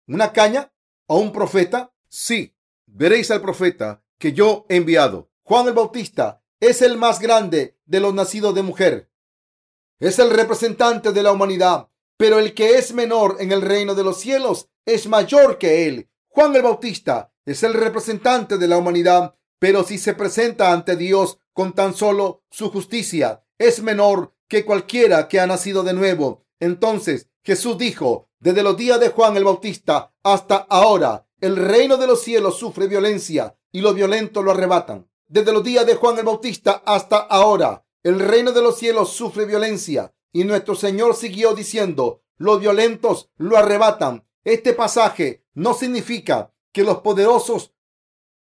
¿Una caña o un profeta? Sí, veréis al profeta que yo he enviado. Juan el Bautista es el más grande de los nacidos de mujer. Es el representante de la humanidad, pero el que es menor en el reino de los cielos es mayor que él. Juan el Bautista es el representante de la humanidad, pero si se presenta ante Dios con tan solo su justicia, es menor que cualquiera que ha nacido de nuevo. Entonces Jesús dijo, desde los días de Juan el Bautista hasta ahora, el reino de los cielos sufre violencia y los violentos lo arrebatan. Desde los días de Juan el Bautista hasta ahora, el reino de los cielos sufre violencia y nuestro Señor siguió diciendo, los violentos lo arrebatan. Este pasaje no significa que los poderosos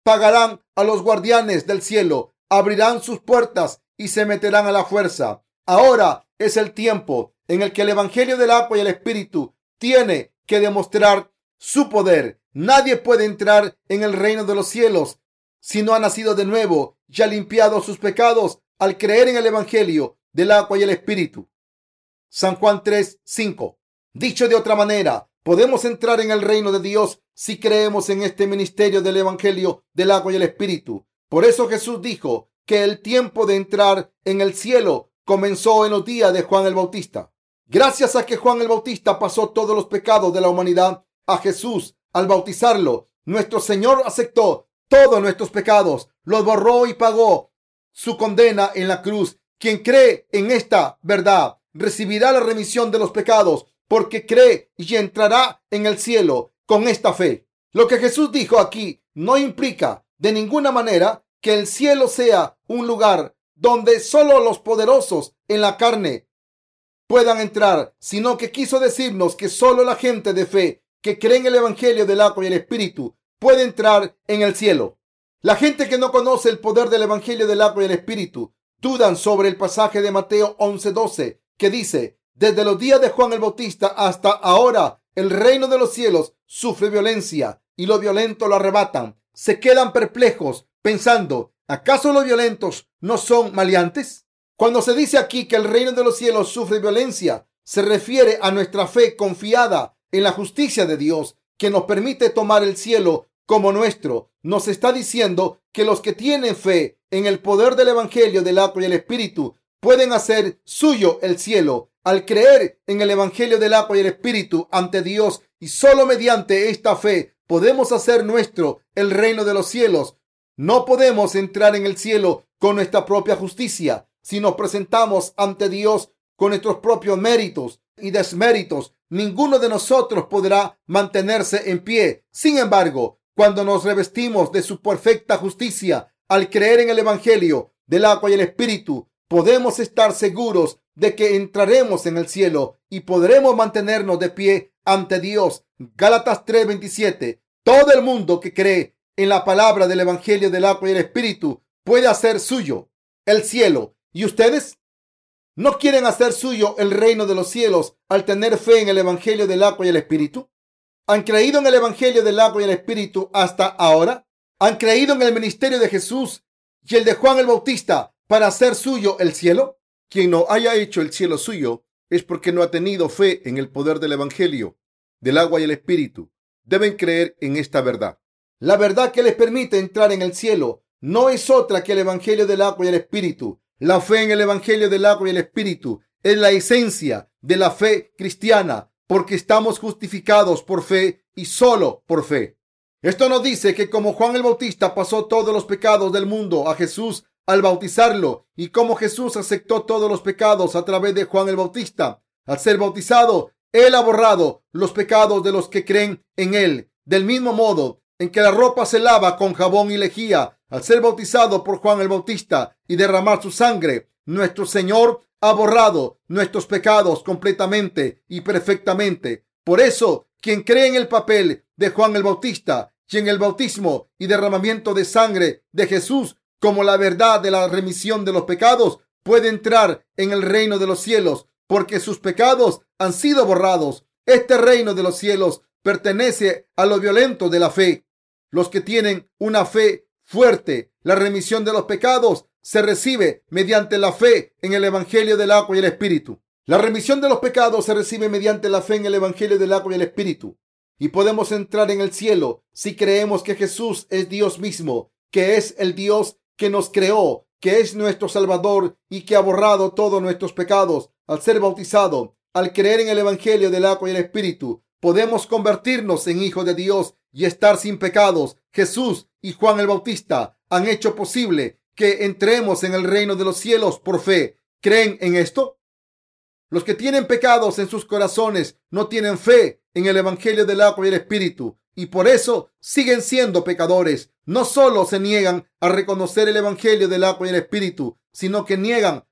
pagarán a los guardianes del cielo, abrirán sus puertas y se meterán a la fuerza. Ahora es el tiempo en el que el Evangelio del agua y el Espíritu tiene que demostrar su poder. Nadie puede entrar en el reino de los cielos si no ha nacido de nuevo y ha limpiado sus pecados al creer en el Evangelio del agua y el Espíritu. San Juan 3, 5. Dicho de otra manera, podemos entrar en el reino de Dios si creemos en este ministerio del Evangelio del agua y el Espíritu. Por eso Jesús dijo que el tiempo de entrar en el cielo comenzó en los días de Juan el Bautista. Gracias a que Juan el Bautista pasó todos los pecados de la humanidad a Jesús al bautizarlo, nuestro Señor aceptó todos nuestros pecados, los borró y pagó su condena en la cruz. Quien cree en esta verdad recibirá la remisión de los pecados porque cree y entrará en el cielo con esta fe. Lo que Jesús dijo aquí no implica de ninguna manera que el cielo sea un lugar donde solo los poderosos en la carne puedan entrar, sino que quiso decirnos que solo la gente de fe que cree en el Evangelio del agua y el Espíritu puede entrar en el cielo. La gente que no conoce el poder del Evangelio del agua y el Espíritu dudan sobre el pasaje de Mateo 11:12 que dice, desde los días de Juan el Bautista hasta ahora, el reino de los cielos sufre violencia y los violentos lo arrebatan. Se quedan perplejos pensando, ¿acaso los violentos no son maleantes? Cuando se dice aquí que el reino de los cielos sufre violencia, se refiere a nuestra fe confiada en la justicia de Dios que nos permite tomar el cielo como nuestro. Nos está diciendo que los que tienen fe en el poder del Evangelio del agua y el Espíritu pueden hacer suyo el cielo al creer en el Evangelio del agua y el Espíritu ante Dios y solo mediante esta fe podemos hacer nuestro el reino de los cielos. No podemos entrar en el cielo con nuestra propia justicia si nos presentamos ante Dios con nuestros propios méritos y desméritos. Ninguno de nosotros podrá mantenerse en pie. Sin embargo, cuando nos revestimos de su perfecta justicia al creer en el Evangelio del agua y el Espíritu, podemos estar seguros de que entraremos en el cielo y podremos mantenernos de pie ante Dios. Gálatas 3:27. Todo el mundo que cree en la palabra del Evangelio del agua y el Espíritu puede hacer suyo el cielo. ¿Y ustedes? ¿No quieren hacer suyo el reino de los cielos al tener fe en el Evangelio del agua y el Espíritu? ¿Han creído en el Evangelio del agua y el Espíritu hasta ahora? ¿Han creído en el ministerio de Jesús y el de Juan el Bautista para hacer suyo el cielo? Quien no haya hecho el cielo suyo es porque no ha tenido fe en el poder del Evangelio, del agua y el Espíritu. Deben creer en esta verdad. La verdad que les permite entrar en el cielo no es otra que el Evangelio del agua y el Espíritu. La fe en el Evangelio del agua y el Espíritu es la esencia de la fe cristiana, porque estamos justificados por fe y solo por fe. Esto nos dice que como Juan el Bautista pasó todos los pecados del mundo a Jesús al bautizarlo y como Jesús aceptó todos los pecados a través de Juan el Bautista. Al ser bautizado, Él ha borrado los pecados de los que creen en Él. Del mismo modo en que la ropa se lava con jabón y lejía al ser bautizado por Juan el Bautista y derramar su sangre, nuestro Señor ha borrado nuestros pecados completamente y perfectamente. Por eso, quien cree en el papel de Juan el Bautista y en el bautismo y derramamiento de sangre de Jesús como la verdad de la remisión de los pecados, puede entrar en el reino de los cielos, porque sus pecados han sido borrados. Este reino de los cielos pertenece a lo violento de la fe. Los que tienen una fe fuerte, la remisión de los pecados se recibe mediante la fe en el Evangelio del agua y el Espíritu. La remisión de los pecados se recibe mediante la fe en el Evangelio del agua y el Espíritu. Y podemos entrar en el cielo si creemos que Jesús es Dios mismo, que es el Dios que nos creó, que es nuestro Salvador y que ha borrado todos nuestros pecados al ser bautizado. Al creer en el Evangelio del agua y el Espíritu, podemos convertirnos en hijos de Dios y estar sin pecados. Jesús y Juan el Bautista han hecho posible que entremos en el reino de los cielos por fe. ¿Creen en esto? Los que tienen pecados en sus corazones no tienen fe en el Evangelio del agua y el Espíritu y por eso siguen siendo pecadores. No solo se niegan a reconocer el Evangelio del agua y el Espíritu, sino que niegan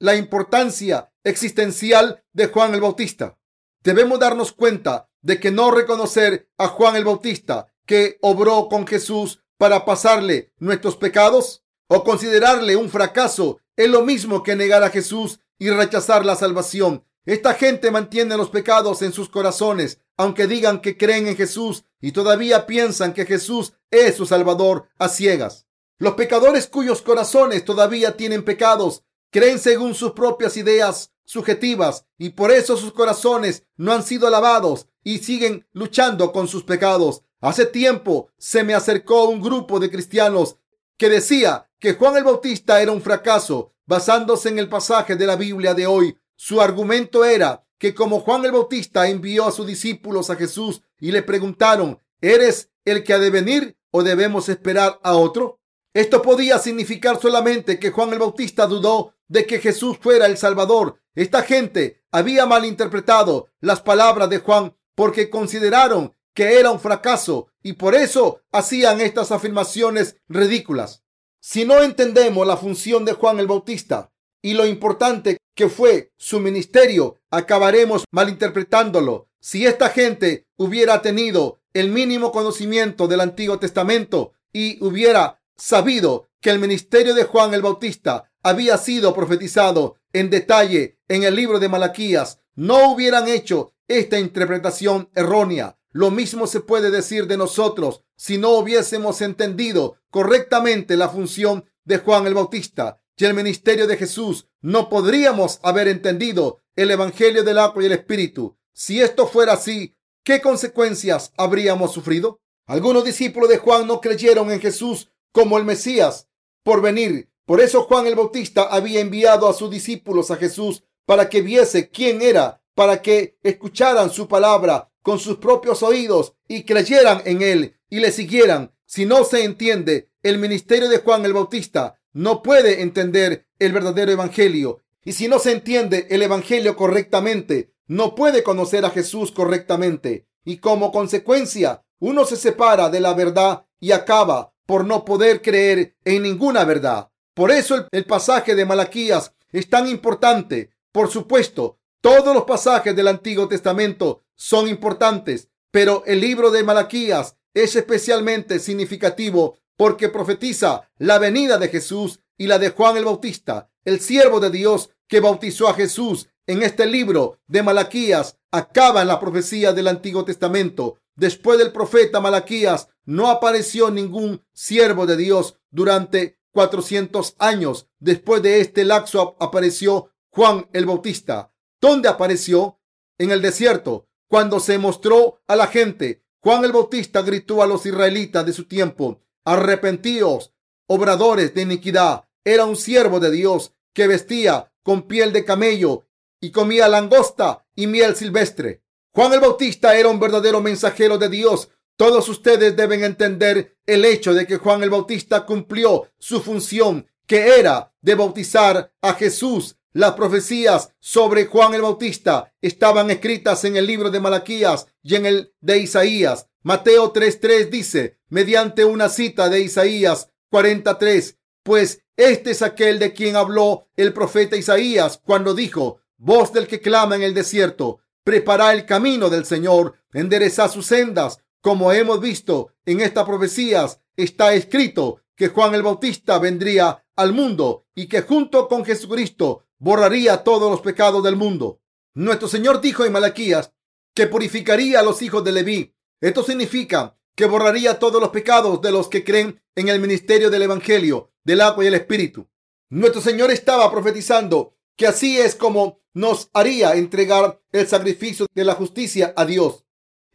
la importancia existencial de Juan el Bautista. Debemos darnos cuenta de que no reconocer a Juan el Bautista, que obró con Jesús para pasarle nuestros pecados, o considerarle un fracaso, es lo mismo que negar a Jesús y rechazar la salvación. Esta gente mantiene los pecados en sus corazones, aunque digan que creen en Jesús y todavía piensan que Jesús es su Salvador a ciegas. Los pecadores cuyos corazones todavía tienen pecados creen según sus propias ideas subjetivas y por eso sus corazones no han sido lavados y siguen luchando con sus pecados. Hace tiempo se me acercó un grupo de cristianos que decía que Juan el Bautista era un fracaso basándose en el pasaje de la Biblia de hoy. Su argumento era que como Juan el Bautista envió a sus discípulos a Jesús y le preguntaron, ¿eres el que ha de venir o debemos esperar a otro? Esto podía significar solamente que Juan el Bautista dudó de que Jesús fuera el Salvador. Esta gente había malinterpretado las palabras de Juan porque consideraron que era un fracaso y por eso hacían estas afirmaciones ridículas. Si no entendemos la función de Juan el Bautista y lo importante que fue su ministerio, acabaremos malinterpretándolo. Si esta gente hubiera tenido el mínimo conocimiento del Antiguo Testamento y hubiera sabido que el ministerio de Juan el Bautista había sido profetizado en detalle en el libro de Malaquías, no hubieran hecho esta interpretación errónea. Lo mismo se puede decir de nosotros si no hubiésemos entendido correctamente la función de Juan el Bautista y el ministerio de Jesús. No podríamos haber entendido el Evangelio del agua y el Espíritu. Si esto fuera así, ¿qué consecuencias habríamos sufrido? Algunos discípulos de Juan no creyeron en Jesús como el Mesías por venir. Por eso Juan el Bautista había enviado a sus discípulos a Jesús para que viese quién era, para que escucharan su palabra con sus propios oídos y creyeran en él y le siguieran. Si no se entiende el ministerio de Juan el Bautista, no puede entender el verdadero evangelio. Y si no se entiende el evangelio correctamente, no puede conocer a Jesús correctamente. Y como consecuencia, uno se separa de la verdad y acaba por no poder creer en ninguna verdad. Por eso el, pasaje de Malaquías es tan importante. Por supuesto, todos los pasajes del Antiguo Testamento son importantes, pero el libro de Malaquías es especialmente significativo porque profetiza la venida de Jesús y la de Juan el Bautista, el siervo de Dios que bautizó a Jesús. En este libro de Malaquías acaba la profecía del Antiguo Testamento. Después del profeta Malaquías no apareció ningún siervo de Dios durante 400 años después de este lapso apareció Juan el Bautista. ¿Dónde apareció? En el desierto. Cuando se mostró a la gente, Juan el Bautista gritó a los israelitas de su tiempo, arrepentíos, obradores de iniquidad. Era un siervo de Dios que vestía con piel de camello y comía langosta y miel silvestre. Juan el Bautista era un verdadero mensajero de Dios todos ustedes deben entender el hecho de que Juan el Bautista cumplió su función, que era de bautizar a Jesús. Las profecías sobre Juan el Bautista estaban escritas en el libro de Malaquías y en el de Isaías. Mateo 3.3 dice, mediante una cita de Isaías 43, pues este es aquel de quien habló el profeta Isaías cuando dijo, voz del que clama en el desierto, prepara el camino del Señor, endereza sus sendas. Como hemos visto en estas profecías, está escrito que Juan el Bautista vendría al mundo y que junto con Jesucristo borraría todos los pecados del mundo. Nuestro Señor dijo en Malaquías que purificaría a los hijos de Leví. Esto significa que borraría todos los pecados de los que creen en el ministerio del Evangelio, del agua y el Espíritu. Nuestro Señor estaba profetizando que así es como nos haría entregar el sacrificio de la justicia a Dios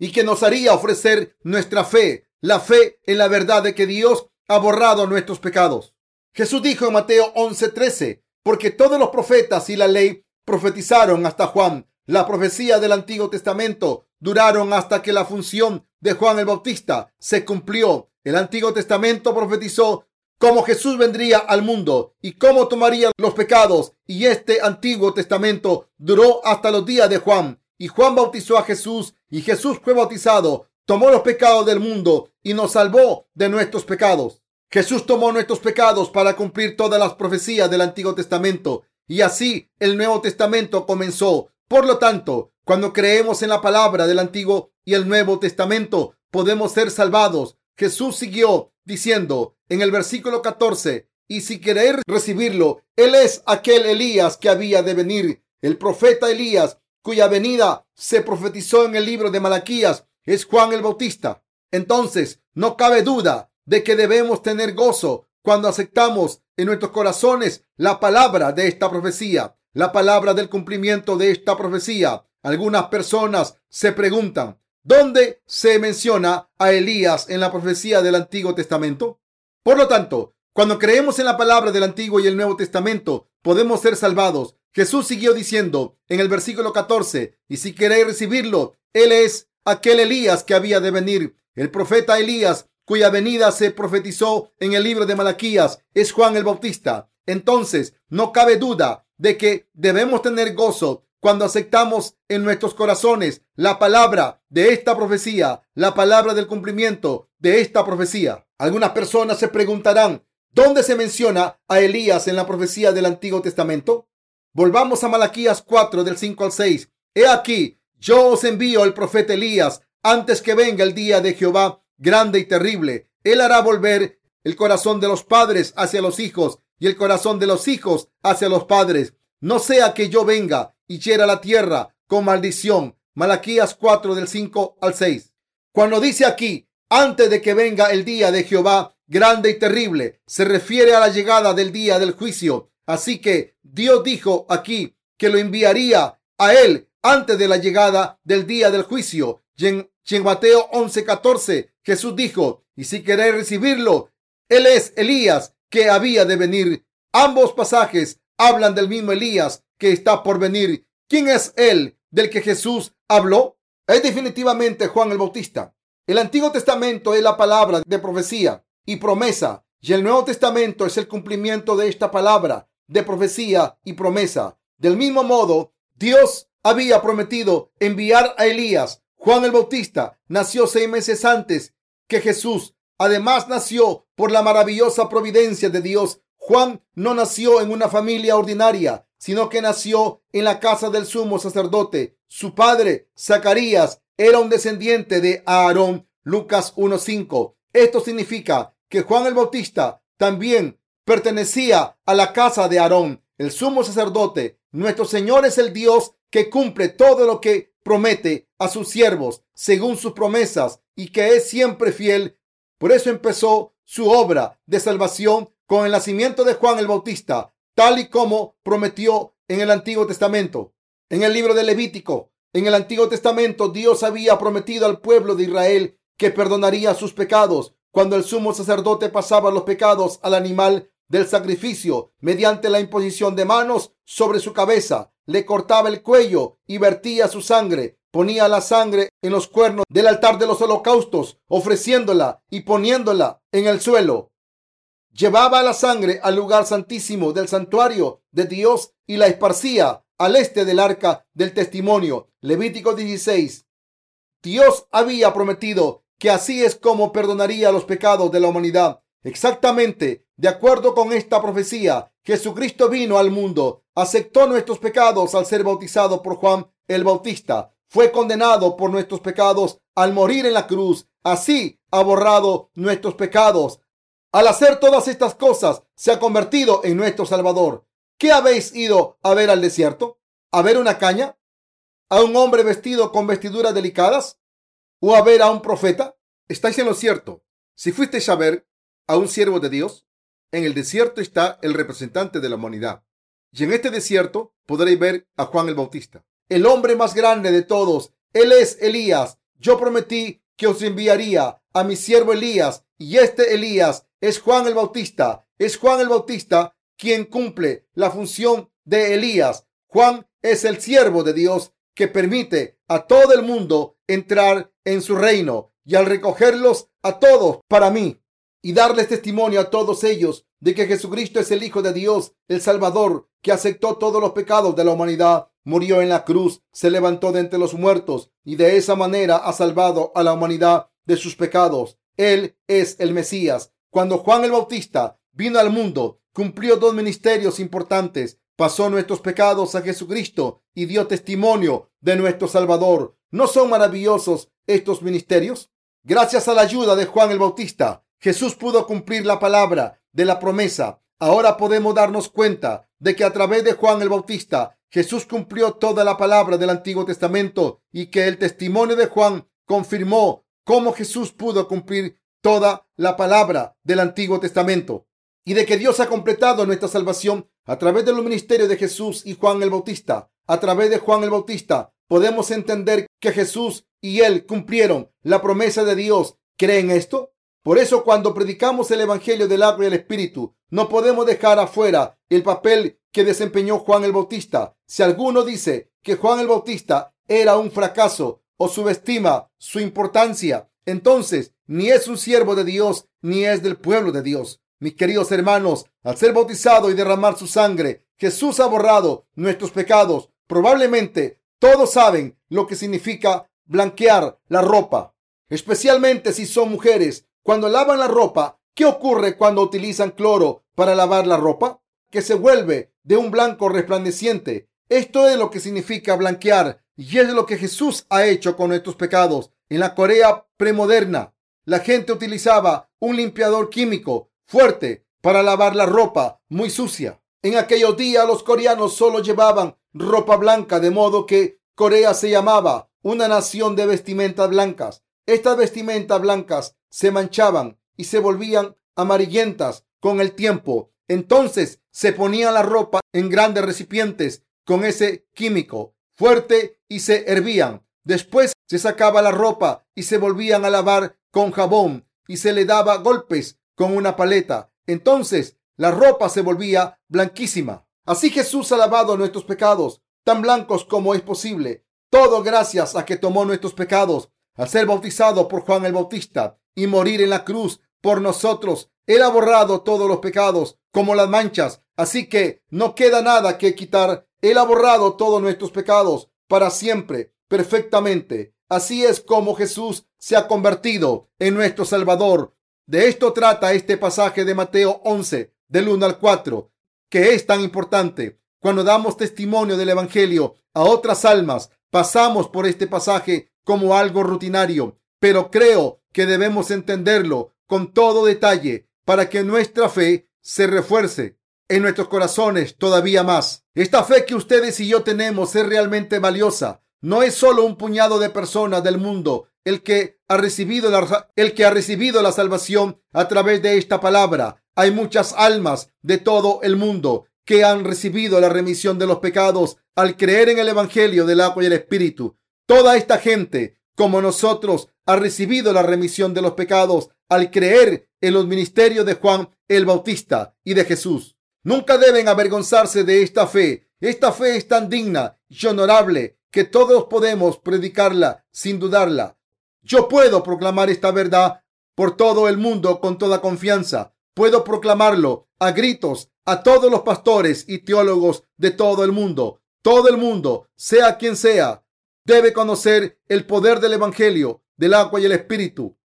y que nos haría ofrecer nuestra fe, la fe en la verdad de que Dios ha borrado nuestros pecados. Jesús dijo en Mateo 11:13, porque todos los profetas y la ley profetizaron hasta Juan. La profecía del Antiguo Testamento duraron hasta que la función de Juan el Bautista se cumplió. El Antiguo Testamento profetizó cómo Jesús vendría al mundo y cómo tomaría los pecados. Y este Antiguo Testamento duró hasta los días de Juan. Y Juan bautizó a Jesús y Jesús fue bautizado, tomó los pecados del mundo y nos salvó de nuestros pecados. Jesús tomó nuestros pecados para cumplir todas las profecías del Antiguo Testamento y así el Nuevo Testamento comenzó. Por lo tanto, cuando creemos en la palabra del Antiguo y el Nuevo Testamento, podemos ser salvados. Jesús siguió diciendo en el versículo 14, y si queréis recibirlo, Él es aquel Elías que había de venir, el profeta Elías, cuya venida se profetizó en el libro de Malaquías, es Juan el Bautista. Entonces, no cabe duda de que debemos tener gozo cuando aceptamos en nuestros corazones la palabra de esta profecía, la palabra del cumplimiento de esta profecía. Algunas personas se preguntan, ¿dónde se menciona a Elías en la profecía del Antiguo Testamento? Por lo tanto, cuando creemos en la palabra del Antiguo y el Nuevo Testamento, podemos ser salvados. Jesús siguió diciendo en el versículo 14, y si queréis recibirlo, Él es aquel Elías que había de venir. El profeta Elías cuya venida se profetizó en el libro de Malaquías, es Juan el Bautista. Entonces, no cabe duda de que debemos tener gozo cuando aceptamos en nuestros corazones la palabra de esta profecía, la palabra del cumplimiento de esta profecía. Algunas personas se preguntarán, ¿dónde se menciona a Elías en la profecía del Antiguo Testamento? Volvamos a Malaquías 4 del 5 al 6. He aquí, yo os envío el profeta Elías antes que venga el día de Jehová grande y terrible. Él hará volver el corazón de los padres hacia los hijos y el corazón de los hijos hacia los padres. No sea que yo venga y hiera la tierra con maldición. Malaquías 4 del 5 al 6. Cuando dice aquí, antes de que venga el día de Jehová grande y terrible, se refiere a la llegada del día del juicio. Así que Dios dijo aquí que lo enviaría a él antes de la llegada del día del juicio. Y en, en Mateo 11:14 Jesús dijo, y si queréis recibirlo, él es Elías que había de venir. Ambos pasajes hablan del mismo Elías que está por venir. ¿Quién es él del que Jesús habló? Es definitivamente Juan el Bautista. El Antiguo Testamento es la palabra de profecía y promesa, y el Nuevo Testamento es el cumplimiento de esta palabra de profecía y promesa. Del mismo modo, Dios había prometido enviar a Elías Juan el Bautista nació seis meses antes que Jesús. Además, nació por la maravillosa providencia de Dios. Juan no nació en una familia ordinaria, sino que nació en la casa del sumo sacerdote. Su padre, Zacarías, era un descendiente de Aarón. Lucas 1.5. Esto significa que Juan el Bautista también pertenecía a la casa de Aarón, el sumo sacerdote. Nuestro Señor es el Dios que cumple todo lo que promete a sus siervos según sus promesas y que es siempre fiel. Por eso empezó su obra de salvación con el nacimiento de Juan el Bautista, tal y como prometió en el Antiguo Testamento. En el libro de Levítico, en el Antiguo Testamento, Dios había prometido al pueblo de Israel que perdonaría sus pecados cuando el sumo sacerdote pasaba los pecados al animal del sacrificio mediante la imposición de manos sobre su cabeza le cortaba el cuello y vertía su sangre. Ponía la sangre en los cuernos del altar de los holocaustos, ofreciéndola y poniéndola en el suelo. Llevaba la sangre al lugar santísimo del santuario de Dios y la esparcía al este del arca del testimonio. Levítico 16. Dios había prometido que así es como perdonaría los pecados de la humanidad. Exactamente, de acuerdo con esta profecía, Jesucristo vino al mundo, aceptó nuestros pecados al ser bautizado por Juan el Bautista, fue condenado por nuestros pecados al morir en la cruz, así ha borrado nuestros pecados. Al hacer todas estas cosas, se ha convertido en nuestro Salvador. ¿Qué habéis ido a ver al desierto? ¿A ver una caña? ¿A un hombre vestido con vestiduras delicadas? ¿O a ver a un profeta? Estáis en lo cierto. Si fuisteis a ver a un siervo de Dios, en el desierto está el representante de la humanidad. Y en este desierto podréis ver a Juan el Bautista, el hombre más grande de todos. Él es Elías. Yo prometí que os enviaría a mi siervo Elías, y este Elías es Juan el Bautista. Es Juan el Bautista quien cumple la función de Elías. Juan es el siervo de Dios que permite a todo el mundo entrar en su reino y al recogerlos a todos para mí y darles testimonio a todos ellos de que Jesucristo es el Hijo de Dios, el Salvador, que aceptó todos los pecados de la humanidad, murió en la cruz, se levantó de entre los muertos y de esa manera ha salvado a la humanidad de sus pecados. Él es el Mesías. Cuando Juan el Bautista vino al mundo, cumplió dos ministerios importantes. Pasó nuestros pecados a Jesucristo y dio testimonio de nuestro Salvador. ¿No son maravillosos estos ministerios? Gracias a la ayuda de Juan el Bautista, Jesús pudo cumplir la palabra de la promesa. Ahora podemos darnos cuenta de que a través de Juan el Bautista, Jesús cumplió toda la palabra del Antiguo Testamento y que el testimonio de Juan confirmó cómo Jesús pudo cumplir toda la palabra del Antiguo Testamento y de que Dios ha completado nuestra salvación a través de los ministerios de Jesús y Juan el Bautista. A través de Juan el Bautista podemos entender que Jesús y él cumplieron la promesa de Dios. ¿Creen esto? Por eso cuando predicamos el Evangelio del agua y el Espíritu, no podemos dejar afuera el papel que desempeñó Juan el Bautista. Si alguno dice que Juan el Bautista era un fracaso o subestima su importancia, entonces ni es un siervo de Dios ni es del pueblo de Dios. Mis queridos hermanos, al ser bautizado y derramar su sangre, Jesús ha borrado nuestros pecados. Probablemente todos saben lo que significa blanquear la ropa, especialmente si son mujeres. Cuando lavan la ropa, ¿qué ocurre cuando utilizan cloro para lavar la ropa? Que se vuelve de un blanco resplandeciente. Esto es lo que significa blanquear y es lo que Jesús ha hecho con nuestros pecados. En la Corea premoderna, la gente utilizaba un limpiador químico fuerte para lavar la ropa muy sucia. En aquellos días los coreanos solo llevaban ropa blanca, de modo que Corea se llamaba una nación de vestimentas blancas. Estas vestimentas blancas se manchaban y se volvían amarillentas con el tiempo. Entonces se ponían la ropa en grandes recipientes con ese químico fuerte y se hervían. Después se sacaba la ropa y se volvían a lavar con jabón y se le daba golpes con una paleta. Entonces la ropa se volvía blanquísima. Así Jesús ha lavado nuestros pecados, tan blancos como es posible. Todo gracias a que tomó nuestros pecados al ser bautizado por Juan el Bautista y morir en la cruz por nosotros. Él ha borrado todos los pecados como las manchas. Así que no queda nada que quitar. Él ha borrado todos nuestros pecados para siempre, perfectamente. Así es como Jesús se ha convertido en nuestro Salvador. De esto trata este pasaje de Mateo 11, del 1 al 4, que es tan importante. Cuando damos testimonio del Evangelio a otras almas, pasamos por este pasaje como algo rutinario, pero creo que debemos entenderlo con todo detalle para que nuestra fe se refuerce en nuestros corazones todavía más. Esta fe que ustedes y yo tenemos es realmente valiosa. No es solo un puñado de personas del mundo el que ha recibido la, el que ha recibido la salvación a través de esta palabra. Hay muchas almas de todo el mundo que han recibido la remisión de los pecados al creer en el Evangelio del agua y el Espíritu. Toda esta gente, como nosotros, ha recibido la remisión de los pecados al creer en los ministerios de Juan el Bautista y de Jesús. Nunca deben avergonzarse de esta fe. Esta fe es tan digna y honorable que todos podemos predicarla sin dudarla. Yo puedo proclamar esta verdad por todo el mundo con toda confianza. Puedo proclamarlo a gritos a todos los pastores y teólogos de todo el mundo. Todo el mundo, sea quien sea, debe conocer el poder del Evangelio, del agua y el Espíritu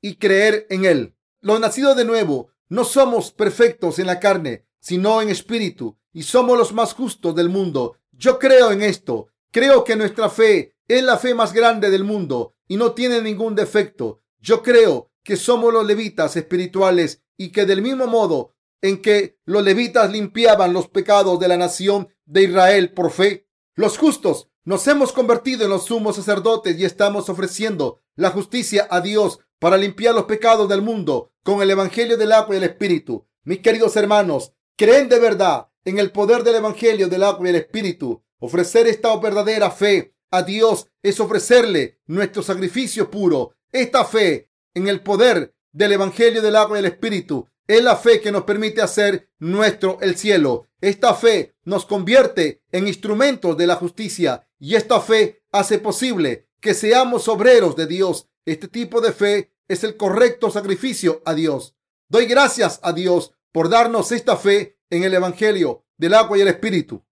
y creer en él. Los nacidos de nuevo no somos perfectos en la carne, sino en espíritu, y somos los más justos del mundo. Yo creo en esto. Creo que nuestra fe es la fe más grande del mundo y no tiene ningún defecto. Yo creo que somos los levitas espirituales y que del mismo modo en que los levitas limpiaban los pecados de la nación de Israel por fe, los justos nos hemos convertido en los sumos sacerdotes y estamos ofreciendo la justicia a Dios para limpiar los pecados del mundo con el Evangelio del agua y el Espíritu. Mis queridos hermanos, ¿creen de verdad en el poder del Evangelio del agua y el Espíritu? Ofrecer esta verdadera fe a Dios es ofrecerle nuestro sacrificio puro. Esta fe en el poder del Evangelio del agua y el Espíritu es la fe que nos permite hacer nuestro el cielo. Esta fe nos convierte en instrumentos de la justicia y esta fe hace posible que seamos obreros de Dios. Este tipo de fe es el correcto sacrificio a Dios. Doy gracias a Dios por darnos esta fe en el Evangelio del agua y el Espíritu.